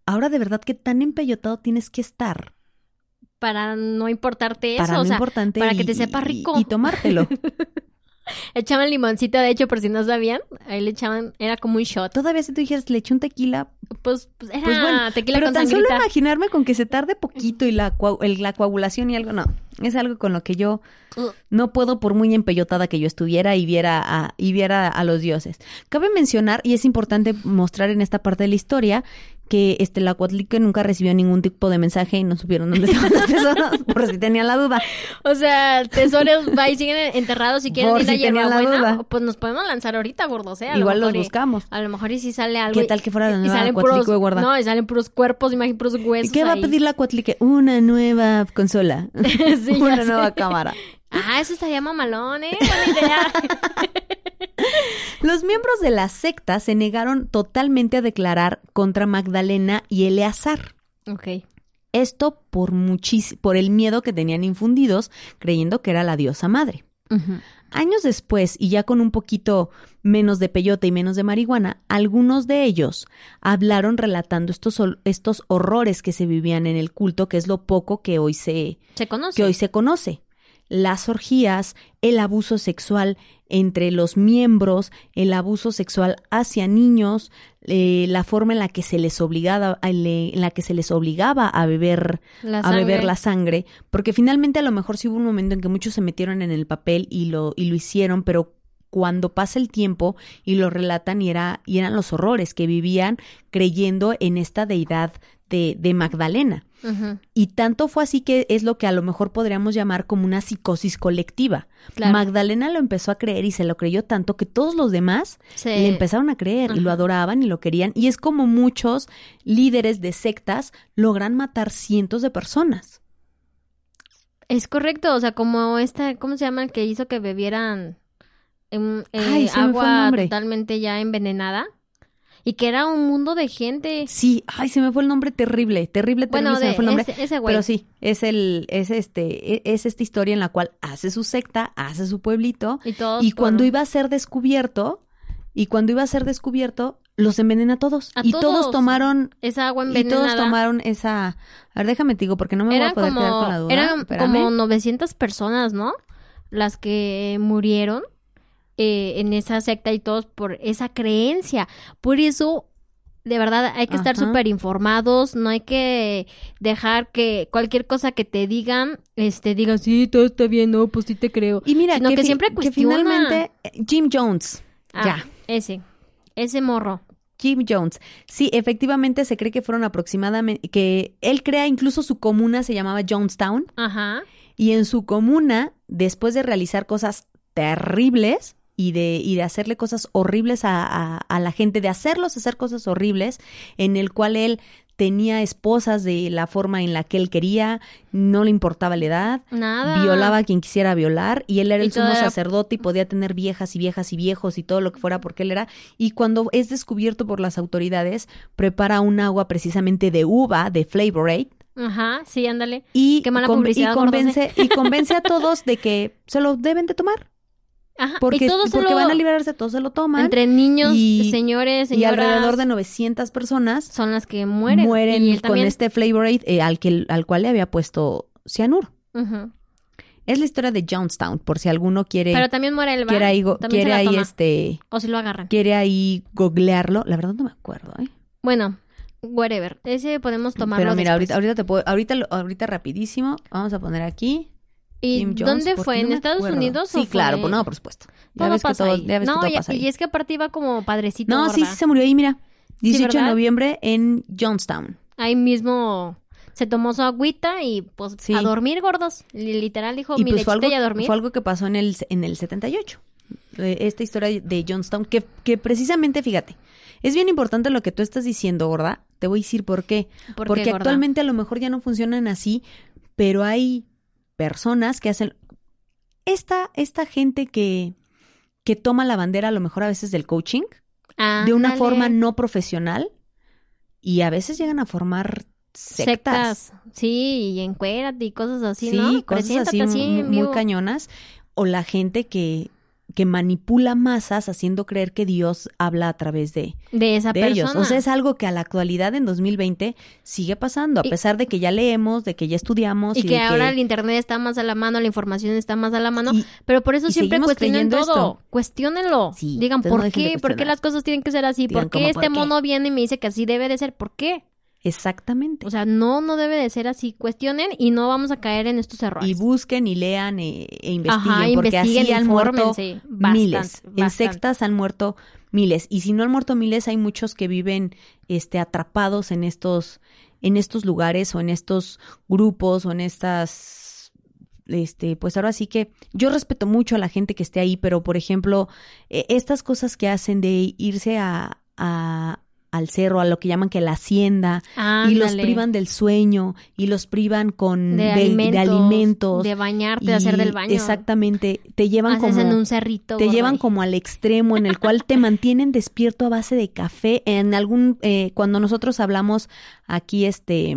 Ahora de verdad que tan empellotado tienes que estar para no importarte eso, para o lo sea, importante para que te sepa y- rico. y, tomártelo. echaban limoncito, de hecho, por si no sabían, ahí le echaban, era como un shot. Todavía si tú dijeras le eché un tequila, Pues, pues era Pues bueno, tequila pero con tan sangrita. solo imaginarme con que se tarde poquito y la, el- la coagulación y algo, no. Es algo con lo que yo no puedo, por muy empellotada que yo estuviera y viera a, y viera a los dioses. Cabe mencionar, y es importante mostrar en esta parte de la historia, que este, la Cuatlique nunca recibió ningún tipo de mensaje y no supieron dónde estaban los tesoros, por si tenían la duda. O sea, tesoros va y siguen enterrados si quieren Por ir a si la hierbabuena, duda. pues nos podemos lanzar ahorita, gordos, ¿eh? A lo Igual los y- buscamos. A lo mejor y si sale algo. ¿Qué tal que fuera la nueva puros, guarda? No, y salen puros cuerpos, imagínate puros huesos ¿Qué va a pedir la Cuatlique? Una nueva consola. Sí, Una nueva cámara. Ah, eso estaría mamalón, ¿eh? Buena idea. Los miembros de la secta se negaron totalmente a declarar contra Magdalena y Eleazar. ok. Esto por muchis por el miedo que tenían infundidos, creyendo que era la diosa madre. Años después, y ya con un poquito menos de peyote y menos de marihuana, algunos de ellos hablaron relatando estos, estos horrores que se vivían en el culto, que es lo poco que hoy se, Se conoce. que hoy se conoce. Las orgías, el abuso sexual entre los miembros, el abuso sexual hacia niños, eh, la forma en la que se les obligaba, en la que se les obligaba a beber, La a beber sangre. la sangre, porque finalmente a lo mejor sí hubo un momento en que muchos se metieron en el papel y lo, y lo hicieron, pero cuando pasa el tiempo y lo relatan y, era, y eran los horrores que vivían creyendo en esta deidad de, de Magdalena. Y tanto fue así que es lo que a lo mejor podríamos llamar como una psicosis colectiva. Claro. Magdalena lo empezó a creer y se lo creyó tanto que todos los demás le empezaron a creer y lo adoraban y lo querían. Y es como muchos líderes de sectas logran matar cientos de personas. Es correcto, o sea, como esta, ¿cómo se llama el que hizo que bebieran em, eh, Ay, agua totalmente ya envenenada? Y que era un mundo de gente. Sí, ay, se me fue el nombre terrible, terrible, terrible, Bueno, se me fue el nombre. ese, ese güey. Pero sí, es el, es este, e- es esta historia en la cual hace su secta, hace su pueblito, Y todos y cuando por- iba a ser descubierto, y cuando iba a ser descubierto, los envenena a todos. A y todos, todos. tomaron, esa agua y envenenada. todos tomaron esa. A ver, déjame te digo, porque no me voy a poder quedar con la duda. eran Espérame. como 900 personas, ¿no? Las que murieron eh, en esa secta y todos por esa creencia. Por eso, de verdad, hay que estar súper informados. No hay que dejar que cualquier cosa que te digan, este, digan, sí, todo está bien, no, pues sí te creo. Y mira, sino que siempre que finalmente eh, Jim Jones. Ah, Ya. Ese, ese morro. Jim Jones. Sí, efectivamente se cree que fueron aproximadamente, que él crea incluso su comuna se llamaba Jonestown Ajá. y en su comuna, después de realizar cosas terribles y de, y de hacerle cosas horribles a, a- a la gente, de hacerlos hacer cosas horribles, en el cual él tenía esposas de la forma en la que él quería, no le importaba la edad, Nada. violaba a quien quisiera violar y él era Y el sumo era- sacerdote y podía tener viejas y viejas y viejos y todo lo que fuera porque él era y cuando es descubierto por las autoridades prepara un agua precisamente de uva de Flavor Aid Ajá, sí, ándale. y, Qué mala con- publicidad, y gordos, convence y convence a todos de que se lo deben de tomar Ajá. porque, y todos porque van a liberarse todos se lo toman entre niños, y- señores, y alrededor de 900 personas son las que mueren. mueren y con también. este Flavor Aid eh, al que al cual le había puesto cianuro es la historia de Jonestown por si alguno quiere Pero también muere el quiere ahí, go- También quiere ahí este O si lo agarran. quiere ahí googlearlo la verdad no me acuerdo ¿eh? Bueno, whatever. Ese podemos tomarlo pero mira después. ahorita ahorita te puedo ahorita ahorita rapidísimo vamos a poner aquí ¿Y Jim Jones, dónde fue? ¿En Estados. Unidos sí o fue- claro pues no por supuesto ya Todo ves que todo ahí. ya ves no, que todo y, pasa ahí y es que aparte iba como padrecito, no sí sí se murió ahí mira 18 de noviembre en Jonestown Ahí mismo se tomó su agüita y pues Sí. a dormir, gordos. Li- Literal dijo, y mi pues fue algo, y a dormir. fue algo que pasó en el en el 78 eh, esta historia de Johnstown, que, que precisamente, fíjate, es bien importante lo que tú estás diciendo, gorda. Te voy a decir por qué. ¿Por qué, Porque actualmente a lo mejor ya no funcionan así, pero hay personas que hacen esta, esta gente que, que toma la bandera a lo mejor a veces del coaching de una forma no profesional y a veces llegan a formar sectas. Sí, y encuérate y cosas así, Sí, ¿no? cosas Preséntate así así muy, cañonas. O la gente que, que manipula masas haciendo creer que Dios habla a través de, de esa de persona. ellos. O sea, es algo que a la actualidad en 2020 sigue pasando, a Y- pesar de que ya leemos, de que ya estudiamos. y Y, que de ahora el internet está más a la mano, la información está más a la mano, y- pero por eso siempre cuestionen todo, esto. cuestionenlo. Sí, Digan, no ¿por qué? ¿Por qué las cosas tienen que ser así? Digan, ¿Por qué ¿cómo este por qué? mono viene y me dice que así debe de ser? ¿Por qué? Exactamente. O sea, no, no debe de ser así. Cuestionen y no vamos a caer en estos errores. y busquen y lean e, e investiguen, Ajá, porque así han muerto. Bastante, miles. En sextas han muerto miles. Y si no han muerto miles, hay muchos que viven este, atrapados en estos, en estos lugares o en estos grupos o en estas este, pues ahora sí que yo respeto mucho a la gente que esté ahí, pero por ejemplo, eh, estas cosas que hacen de irse a, a- al cerro, a lo que llaman que la hacienda, y los privan del sueño, y los privan con de, de- de alimentos, de bañarte, de hacer del baño. Exactamente, te llevan Haces como en un cerrito. te llevan como al extremo en el cual te mantienen despierto a base de café. En algún eh, cuando nosotros hablamos aquí este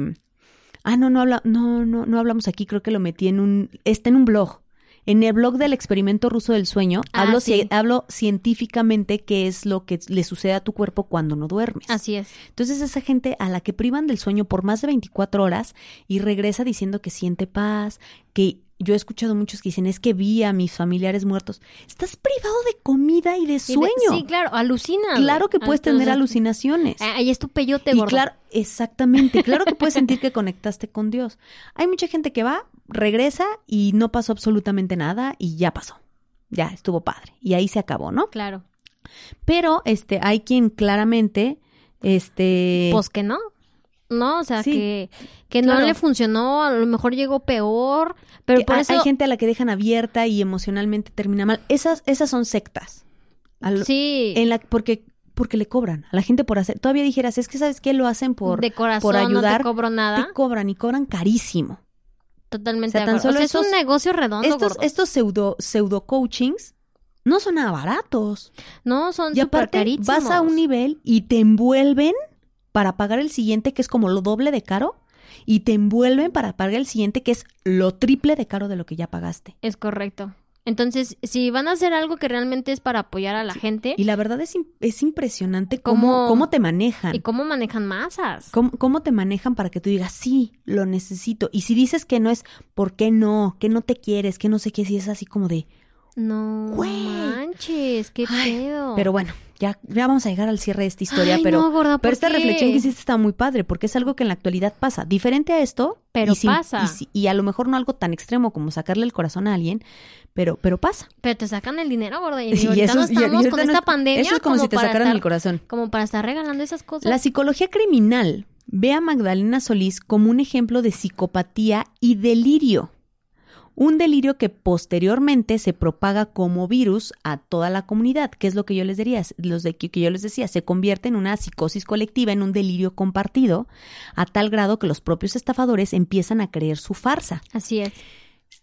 ah no no habla no no no hablamos aquí creo que lo metí en un está en un blog. En el blog del experimento ruso del sueño Ah, hablo sí. hablo científicamente qué es lo que le sucede a tu cuerpo cuando no duermes. Así es. Entonces esa gente a la que privan del sueño por más de 24 horas y regresa diciendo que siente paz, que yo he escuchado muchos que dicen es que vi a mis familiares muertos. Estás privado de comida y de Y sueño. sí, claro, alucinan. claro que puedes tener alucinaciones. ah, Ahí es tu peyote, y gordo. claro, exactamente, claro que puedes sentir que conectaste con Dios. Hay mucha gente que va, regresa y no pasó absolutamente nada y ya pasó. Ya estuvo padre y ahí se acabó, ¿no? Claro. Pero este hay quien claramente este Pues que no. No, o sea, Sí, que, que no claro. le funcionó, a lo mejor llegó peor, pero que por hay, eso... hay gente a la que dejan abierta y emocionalmente termina mal. Esas, esas son sectas. A lo- sí, En la, porque, porque le cobran a la gente por hacer. Todavía dijeras, es que sabes qué lo hacen por, de corazón por ayudar. no te cobro nada. te cobran y cobran carísimo. Totalmente O sea, de tan acuerdo. O sea, solo es un negocio redondo, Estos, gordo. estos pseudo, pseudo coachings no son nada baratos. No, son Y aparte carísimos. vas a un nivel y te envuelven para pagar el siguiente, que es como lo doble de caro, y te envuelven para pagar el siguiente, que es lo triple de caro de lo que ya pagaste. Es correcto. Entonces, si van a hacer algo que realmente es para apoyar a la gente, Y la verdad es, es impresionante cómo, ¿Cómo- cómo te manejan. ¿y cómo manejan masas? ¿Cómo, cómo te manejan para que tú digas, sí, lo necesito? Y si dices que no es, ¿por qué no? Que no te quieres, que no sé qué, si es así como de... No Güey. manches, qué Ay, pedo. Pero bueno, ya, ya vamos a llegar al cierre de esta historia, Ay, pero... no, gorda, Pero ¿por esta qué? reflexión que hiciste está muy padre, porque es algo que en la actualidad pasa. Diferente a esto. Pero y sin- pasa. Y, si- y a lo mejor no algo tan extremo como sacarle el corazón a alguien, pero, pero pasa. Pero te sacan el dinero, gorda. Y, Y eso no y- estamos con no esta es- pandemia Eso es como, si te sacaran estar, el corazón. Como para estar regalando esas cosas. La psicología criminal ve a Magdalena Solís como un ejemplo de psicopatía y delirio. Un delirio que posteriormente se propaga como virus a toda la comunidad, que es lo que yo les diría, los de que yo les decía, se convierte en una psicosis colectiva, en un delirio compartido, a tal grado que los propios estafadores empiezan a creer su farsa. Así es.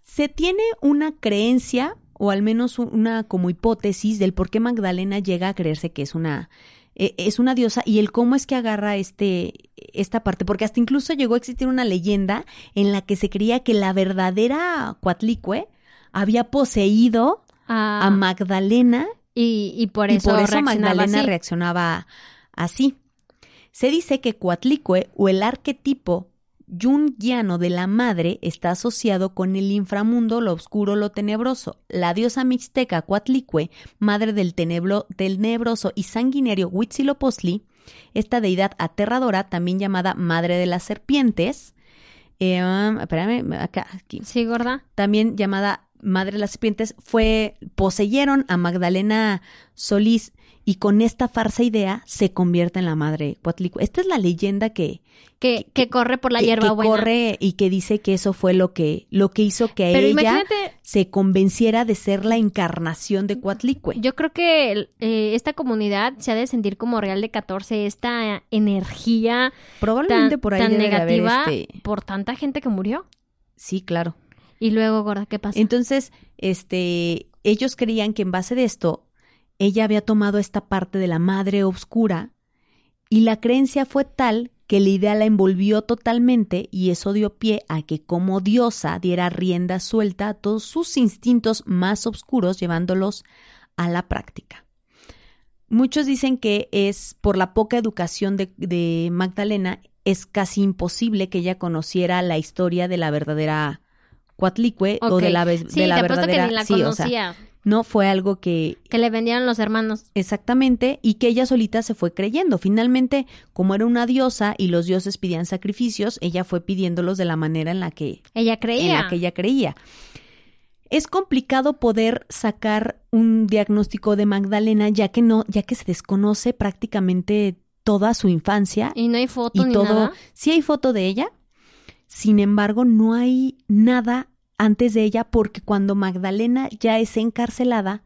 Se tiene una creencia, o al menos una como hipótesis, del por qué Magdalena llega a creerse que es una, eh, es una diosa y el cómo es que agarra este, esta parte, porque hasta incluso llegó a existir una leyenda en la que se creía que la verdadera Coatlicue había poseído Ah, a Magdalena y, y por y eso, por eso reaccionaba Magdalena así. reaccionaba así. Se dice que Coatlicue o el arquetipo junguiano de la madre está asociado con el inframundo, lo oscuro, lo tenebroso. La diosa mixteca Coatlicue, madre del, tenebro, tenebroso y sanguinario Huitzilopochtli, esta deidad aterradora, también llamada madre de las serpientes, eh, um, espérame, acá, aquí, Sí, gorda. también llamada madre de las serpientes, fue, poseyeron a Magdalena Solís y con esta farsa idea se convierte en la madre Cuatlicue. Esta es la leyenda que, Que, que corre por la que, hierba que buena. corre y que dice que eso fue lo que, lo que hizo que Pero ella imagínate, se convenciera de ser la encarnación de Cuatlicue. yo creo que eh, esta comunidad se ha de sentir como Real de 14, esta energía Probablemente tan, por ahí tan haber negativa este- por tanta gente que murió. Sí, claro. Y luego, gorda, ¿qué pasa? Entonces, este, ellos creían que en base de esto, ella había tomado esta parte de la madre oscura y la creencia fue tal que la idea la envolvió totalmente y eso dio pie a que como diosa diera rienda suelta a todos sus instintos más oscuros llevándolos a la práctica. Muchos dicen que es por la poca educación de, de Magdalena, es casi imposible que ella conociera la historia de la verdadera Cuatlicue o de la, ve- sí, de la verdadera. que ni la sí, o sea, conocía. No fue algo que que le vendieron los hermanos. exactamente y que ella solita se fue creyendo. Finalmente, como era una diosa y los dioses pedían sacrificios, ella fue pidiéndolos de la manera en la que Ella creía. en la que ella creía. Es complicado poder sacar un diagnóstico de Magdalena ya que no, ya que se desconoce prácticamente toda su infancia Y no hay foto y ni todo. nada. Sí hay foto de ella, sin embargo, no hay nada antes de ella porque cuando Magdalena ya es encarcelada,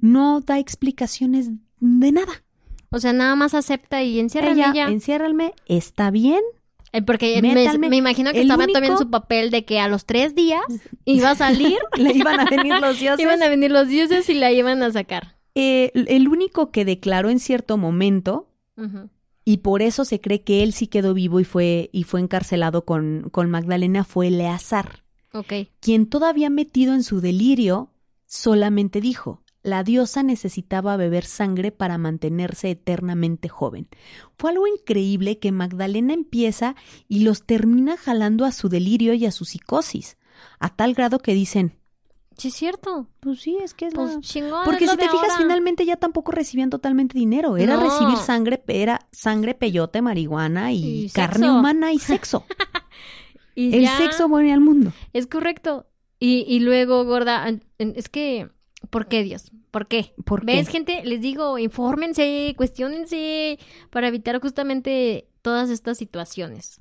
no da explicaciones de nada. O sea, nada más acepta y encierra ella, ella. enciérrame, está bien. Eh, Porque me, imagino que El estaba también único- su papel de que a los tres días iba a salir, Le iban a venir los dioses. iban a venir los dioses y la iban a sacar. Eh, el único que declaró en cierto momento, y por eso se cree que él sí quedó vivo y fue, y fue encarcelado con, con Magdalena, fue Eleazar. Quien todavía metido en su delirio solamente dijo, la diosa necesitaba beber sangre para mantenerse eternamente joven. Fue algo increíble que Magdalena empieza y los termina jalando a su delirio y a su psicosis, a tal grado que dicen, Sí, es cierto. pues sí, es que es Pues la... chingón. Porque es si te fijas, ahora. finalmente ya tampoco recibían totalmente dinero. Era No. recibir sangre, era sangre, peyote, marihuana y, Y carne sexo. humana y sexo. Y El ya, sexo mueve al mundo. Es correcto. Y, y luego, gorda, es que, ¿por qué, Dios? ¿Por qué? ¿Por qué? ¿Ves, gente? Les digo, infórmense, cuestionense para evitar justamente todas estas situaciones.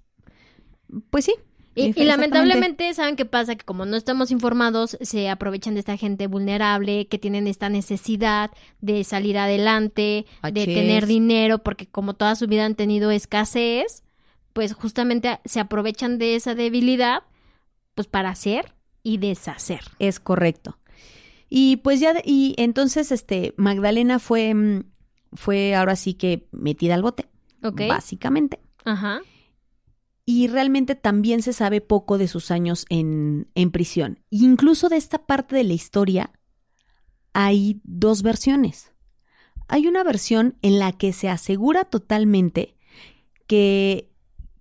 Pues sí. Y, lamentablemente, ¿saben qué pasa? Que como no estamos informados, se aprovechan de esta gente vulnerable que tienen esta necesidad de salir adelante, de tener dinero, porque como toda su vida han tenido escasez, pues justamente se aprovechan de esa debilidad, pues para hacer y deshacer. Es correcto. Y pues ya, y entonces, este, Magdalena fue, mm, fue ahora sí que metida al bote, ¿Ok? básicamente. Ajá. Y realmente también se sabe poco de sus años en, en prisión. Incluso de esta parte de la historia hay dos versiones. Hay una versión en la que se asegura totalmente que,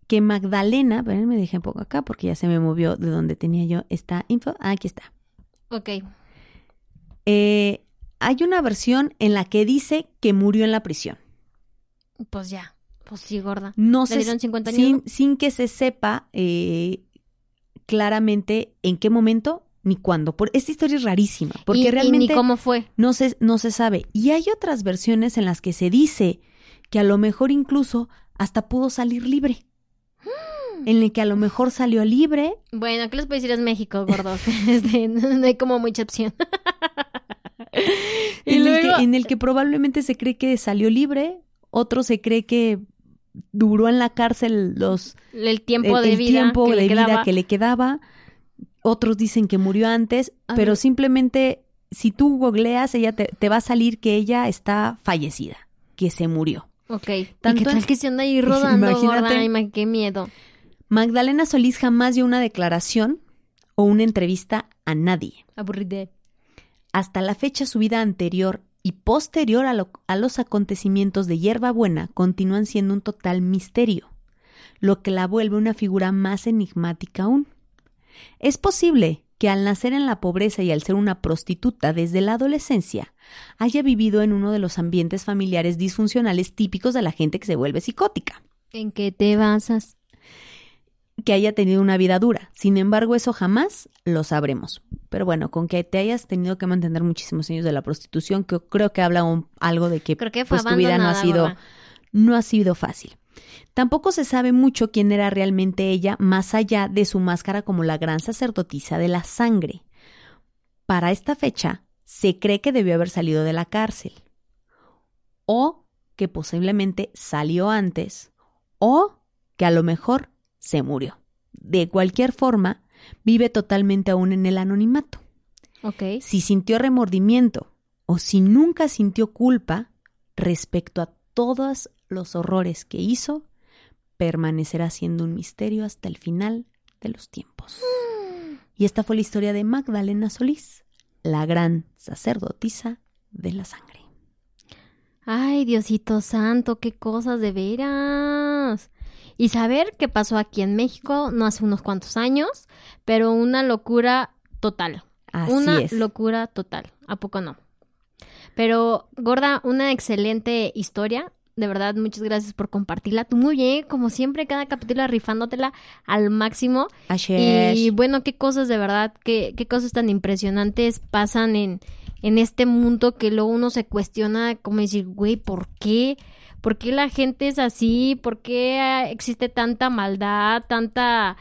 que Magdalena, ver, me dejé un poco acá porque ya se me movió de donde tenía yo esta info. Ah, aquí está. Ok. Eh, hay una versión en la que dice que murió en la prisión. Pues ya. Pues sí, gorda. No ¿Le se, dieron 50 años? sin, sin que se sepa eh, claramente en qué momento ni cuándo. Por, esta historia es rarísima, porque Y- y realmente ni cómo fue. no, se, no se sabe. Y hay otras versiones en las que se dice que a lo mejor incluso hasta pudo salir libre. En el que a lo mejor salió libre Bueno, ¿qué les puedo decir? Es México, gordos. Este, no, hay como mucha opción. y en, el luego, que, en el que probablemente se cree que salió libre, otro se cree que duró en la cárcel los el tiempo el, de el vida tiempo que de le vida quedaba. que le quedaba. Otros dicen que murió antes, pero simplemente si tú googleas, ella te, te va a salir que ella está fallecida, que se murió. Ok. ¿Y Tanto qué tal en- que se anda ahí rodando, Imagínate. gorda? Qué miedo. Magdalena Solís jamás dio una declaración o una entrevista a nadie. Aburride. Hasta la fecha su vida anterior y posterior a, lo- a los acontecimientos de Hierba Buena continúan siendo un total misterio, lo que la vuelve una figura más enigmática aún. Es posible que al nacer en la pobreza y al ser una prostituta desde la adolescencia, haya vivido en uno de los ambientes familiares disfuncionales típicos de la gente que se vuelve psicótica. ¿En qué te basas? Que haya tenido una vida dura. Sin embargo, eso jamás lo sabremos. Pero bueno, con que te hayas tenido que mantener muchísimos años de la prostitución, que creo que habla un- algo de que, Creo que fue pues, tu vida no ha sido no ha sido fácil. Tampoco se sabe mucho quién era realmente ella, más allá de su máscara como la gran sacerdotisa de la sangre. Para esta fecha, se cree que debió haber salido de la cárcel, o que posiblemente salió antes, o que a lo mejor se murió. De cualquier forma, vive totalmente aún en el anonimato. Ok. Si sintió remordimiento o si nunca sintió culpa respecto a todos los horrores que hizo, permanecerá siendo un misterio hasta el final de los tiempos. Y esta fue la historia de Magdalena Solís, la gran sacerdotisa de la sangre. Ay, Diosito Santo, qué cosas de veras. Y saber qué pasó aquí en México no hace unos cuantos años, pero una locura total. Así una es. locura total. ¿A poco no? Pero, Gorda, una excelente historia. De verdad, muchas gracias por compartirla. Tú muy bien, como siempre, cada capítulo rifándotela al máximo. Así Y bueno, qué cosas de verdad, qué, qué cosas tan impresionantes pasan en, en este mundo que luego uno se cuestiona como decir, güey, ¿por qué? ¿Por qué la gente es así? ¿Por qué ah, existe tanta maldad, tanta...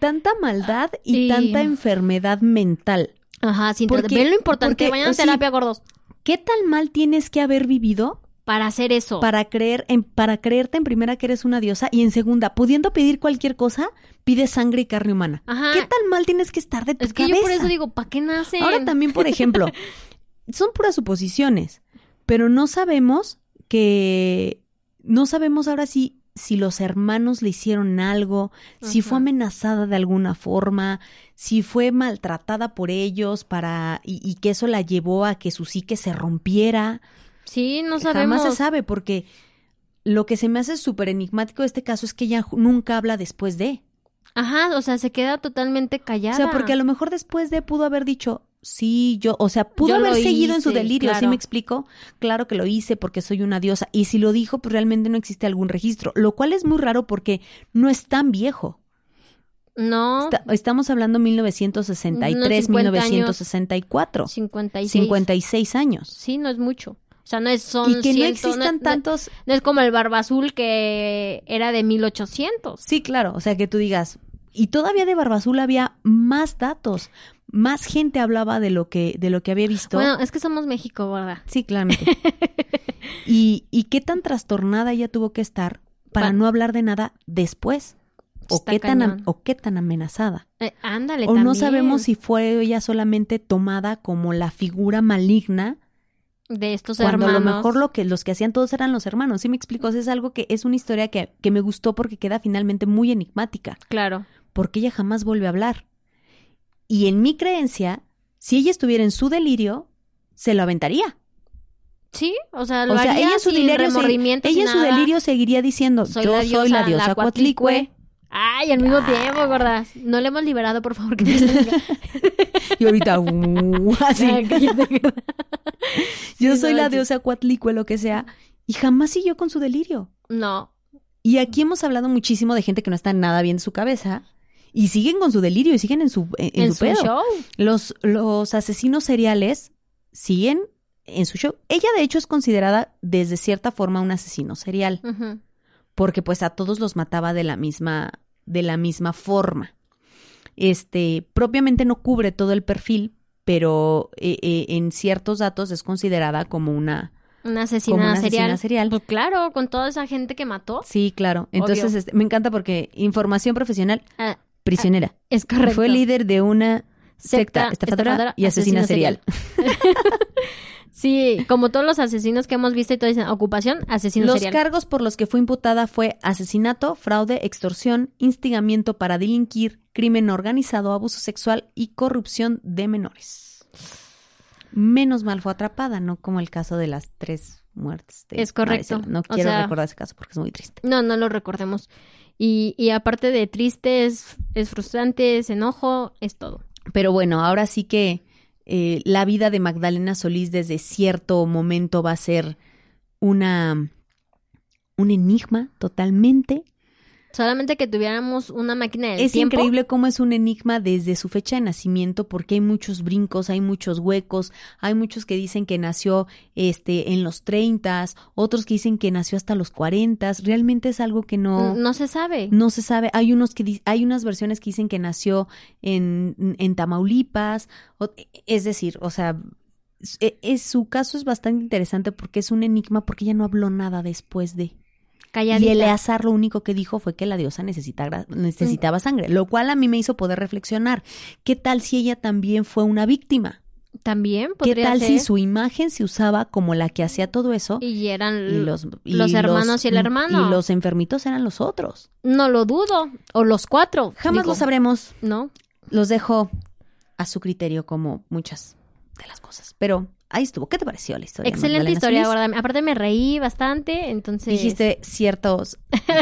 Tanta maldad y tanta enfermedad mental. Ajá, sin Porque- Ven lo importante, porque, vayan a sí. terapia, gordos, ¿Qué tan mal tienes que haber vivido para hacer eso. para creer en, para creerte en primera que eres una diosa y en segunda, pudiendo pedir cualquier cosa, pides sangre y carne humana? Ajá. ¿Qué tan mal tienes que estar de tu Es que cabeza? yo por eso digo, ¿para qué nacen? Ahora también, por ejemplo, son puras suposiciones, pero no sabemos que no sabemos ahora si si los hermanos le hicieron algo, si fue amenazada de alguna forma, si fue maltratada por ellos para y, y que eso la llevó a que su psique se rompiera. Sí, no sabemos. Jamás se sabe porque lo que se me hace súper enigmático de este caso es que ella nunca habla después de. Ajá, o sea, se queda totalmente callada. O sea, porque a lo mejor después de pudo haber dicho, sí, yo, o sea, pudo Yo haber seguido en su delirio, ¿sí claro. me explico? Claro que lo hice porque soy una diosa. Y si lo dijo, pues realmente no existe algún registro, lo cual es muy raro porque no es tan viejo. No, Está- estamos hablando 1963, Unos 50 años. 1964, 56. 56 años. Sí, no es mucho. O sea, no es son Y que no existan no- tantos, No es como el Barba Azul que era de 1800. Sí, claro, o sea, que tú digas, y todavía de Barba Azul había más datos, más gente hablaba de lo que, de lo que había visto. Bueno, es que somos México, ¿verdad? sí, claramente. y, y qué tan trastornada ella tuvo que estar para Pa- no hablar de nada después. O qué, tan, o qué tan amenazada. Eh, ándale, O no sabemos si fue ella solamente tomada como la figura maligna, de estos cuando hermanos. a lo mejor lo que, los que hacían todos eran los hermanos. ¿Sí me explico? O sea, es algo que es una historia que, que me gustó porque queda finalmente muy enigmática. Claro. porque ella jamás vuelve a hablar. Y en mi creencia, si ella estuviera en su delirio, se lo aventaría. Sí, o sea, lo O sea, haría ella en su delirio, se- ella en su delirio seguiría diciendo, Soy yo la soy la diosa, la Coatlicue. Ay, al mismo tiempo, gorda. No le hemos liberado, por favor. Que. Y ahorita, uh, así, gorda. yo soy la diosa Coatlicue, lo que sea. Y jamás siguió con su delirio. No, Y aquí hemos hablado muchísimo de gente que no está nada bien de su cabeza. Y siguen con su delirio y siguen en su, en, en en su pedo. show. Los, los asesinos seriales siguen en su show. Ella, de hecho, es considerada desde cierta forma un asesino serial, porque pues a todos los mataba de la misma, de la misma forma. Este, propiamente no cubre todo el perfil, pero eh, eh, en ciertos datos es considerada como una, Una asesina, como una serial. asesina serial. Pues claro, con toda esa gente que mató. Sí, claro. Entonces, este, me encanta porque información profesional Ah, prisionera. es correcto. Fue líder de una secta, Secta, estafadora, estafadora, y asesina, asesina serial. Sí, como todos los asesinos que hemos visto y todos dicen ocupación, asesino Los serial. cargos por los que fue imputada fue asesinato, fraude, extorsión, instigamiento para delinquir, crimen organizado, abuso sexual y corrupción de menores. Menos mal fue atrapada, no como el caso de las tres muertes. de Es correcto. No O quiero sea- recordar ese caso porque es muy triste. No, no lo recordemos. Y, y aparte de triste, es, frustrante, es enojo, es todo. Pero bueno, ahora sí que eh, la vida de Magdalena Solís desde cierto momento va a ser una un enigma totalmente. Solamente que tuviéramos una máquina del Es tiempo. increíble cómo es un enigma desde su fecha de nacimiento, porque hay muchos brincos, hay muchos huecos, hay muchos que dicen que nació este en los 30, otros que dicen que nació hasta los 40. Realmente es algo que no No se sabe. no se sabe. Hay unos que hay unas versiones que dicen que nació en, en Tamaulipas, es decir, o sea, es, es- su caso es bastante interesante porque es un enigma porque ella no habló nada después de Calladita. y Eleazar lo único que dijo fue que la diosa necesita necesitaba sangre, lo cual a mí me hizo poder reflexionar. ¿Qué tal si ella también fue una víctima? También ¿Qué podría tal ser. si su imagen se usaba como la que hacía todo eso? Y eran Y los, y los hermanos y el hermano. Y los enfermitos eran los otros. No lo dudo. O los cuatro. Jamás digo, lo sabremos. ¿No? Los dejo a su criterio como muchas de las cosas. Pero ahí estuvo. ¿Qué te pareció la historia? Excelente Magdalena historia, Solís? ¿verdad? Aparte me reí bastante, entonces... Dijiste ciertos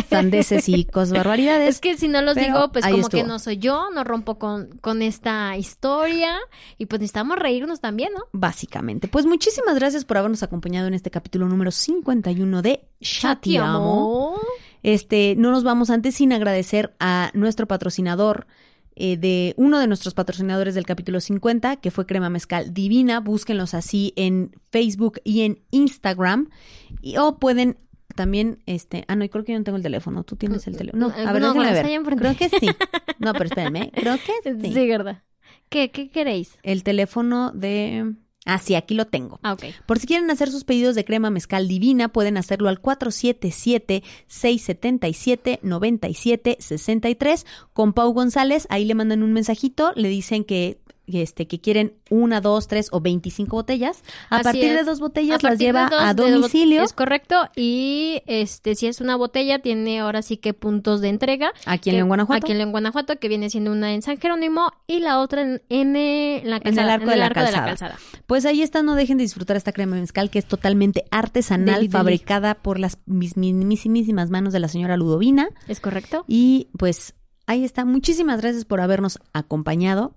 sandeces y cosas barbaridades. Es que si no los digo, pues como que no soy yo, no rompo con, con esta historia y pues necesitamos reírnos también, ¿no? Básicamente. Pues muchísimas gracias por habernos acompañado en este capítulo número 51 de Chatiamo. Este, no nos vamos antes sin agradecer a nuestro patrocinador eh, de uno de nuestros patrocinadores del capítulo 50, que fue Crema Mezcal Divina. Búsquenlos así en Facebook y en Instagram. Y, o pueden también, este, ah, no, creo que yo no tengo el teléfono. Tú tienes el teléfono. No, a ver, No, está ver. Creo que sí. No, pero espérenme. Creo que sí. Sí, ¿verdad? ¿Qué, qué queréis? El teléfono de... Ah, sí, aquí lo tengo. Ah. Por si quieren hacer sus pedidos de crema mezcal divina, pueden hacerlo al 477-677-9763 con Pau González. Ahí le mandan un mensajito, le dicen que, este, que quieren una, dos, tres o 25 botellas. A Así partir de dos A botellas las de lleva dos- a de domicilio. Es correcto. Y este, si es una botella, tiene ahora sí que puntos de entrega. Aquí en León, Guanajuato. Aquí en León, Guanajuato, que viene siendo una en San Jerónimo y la otra en, en, eh, la En calzada, el arco, de, la arco calzada. Pues ahí está, no dejen de disfrutar esta crema mezcal que es totalmente artesanal, Deli, deli. fabricada por las mis- mismísimas manos de la señora Ludovina. ¿Es correcto? Y pues ahí está. Muchísimas gracias por habernos acompañado.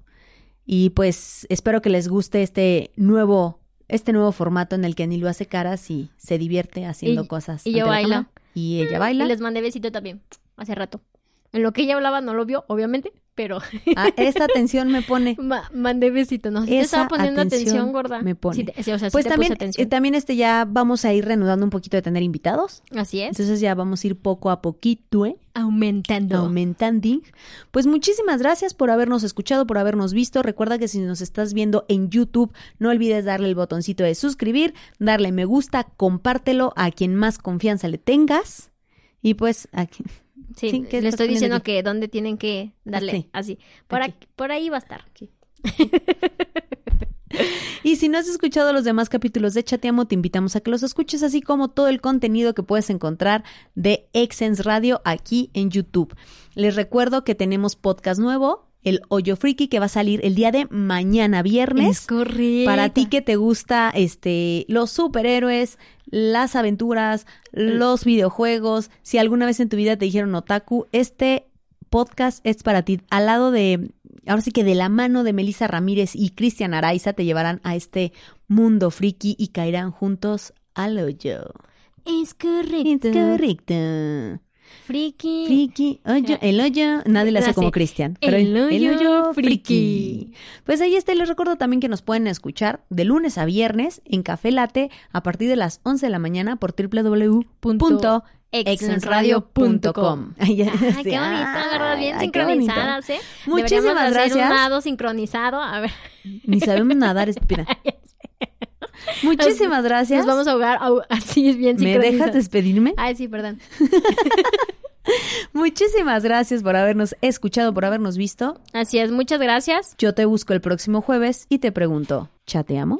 Y pues espero que les guste este nuevo, este nuevo formato en el que Anilo hace caras y se divierte haciendo Y- cosas. y yo bailo. Y ella baila. Y les mandé besito también, hace rato. En lo que ella hablaba no lo vio, obviamente, pero Ah, esta atención me pone. ma- mandé besito. No, te estaba poniendo atención, atención gorda. me pone. Te- o sea, Pues también, eh, también este ya vamos a ir reanudando un poquito de tener invitados. Así es. Entonces ya vamos a ir poco a poquito, ¿eh? Aumentando. aumentando. Pues muchísimas gracias por habernos escuchado, por habernos visto. Recuerda que si nos estás viendo en YouTube, no olvides darle el botoncito de suscribir, darle me gusta, compártelo a quien más confianza le tengas. Y pues aquí. Sí, Sí, ¿qué le estoy diciendo aquí? que dónde tienen que darle Así. así. Por, Aquí. aquí- por ahí va a estar. Y si no has escuchado los demás capítulos de Chateamo, te invitamos a que los escuches, así como todo el contenido que puedes encontrar de Exens Radio aquí en YouTube. Les recuerdo que tenemos podcast nuevo, El Hoyo Friki, que va a salir el día de mañana viernes. Es correcto. Para ti que te gusta este los superhéroes, las aventuras, los videojuegos, si alguna vez en tu vida te dijeron otaku, este podcast es para ti. Al lado de ahora sí que de la mano de Melissa Ramírez y Cristian Araiza te llevarán a este mundo friki y caerán juntos al hoyo. Es Es correcto. Friki. Friki, hoyo, el hoyo, nadie le hace como Cristian. pero el hoyo friki. Pues ahí está, y les recuerdo también que nos pueden escuchar de lunes a viernes en Café Late a partir de las 11 de la mañana por www.exensradio.com. Ay, ya, Ay, qué bonito, ¿verdad? Bien ay, sincronizadas, ¿eh? Muchísimas Deberíamos hacer gracias. un nado sincronizado. A ver. Ni sabemos nadar, estúpida. Muchísimas gracias. Nos vamos a ahogar au- así es bien ¿Me dejas despedirme? Ay, sí, perdón. Muchísimas gracias por habernos escuchado, por habernos visto. Así es, muchas gracias. Yo te busco el próximo jueves y te pregunto, ¿chateamos?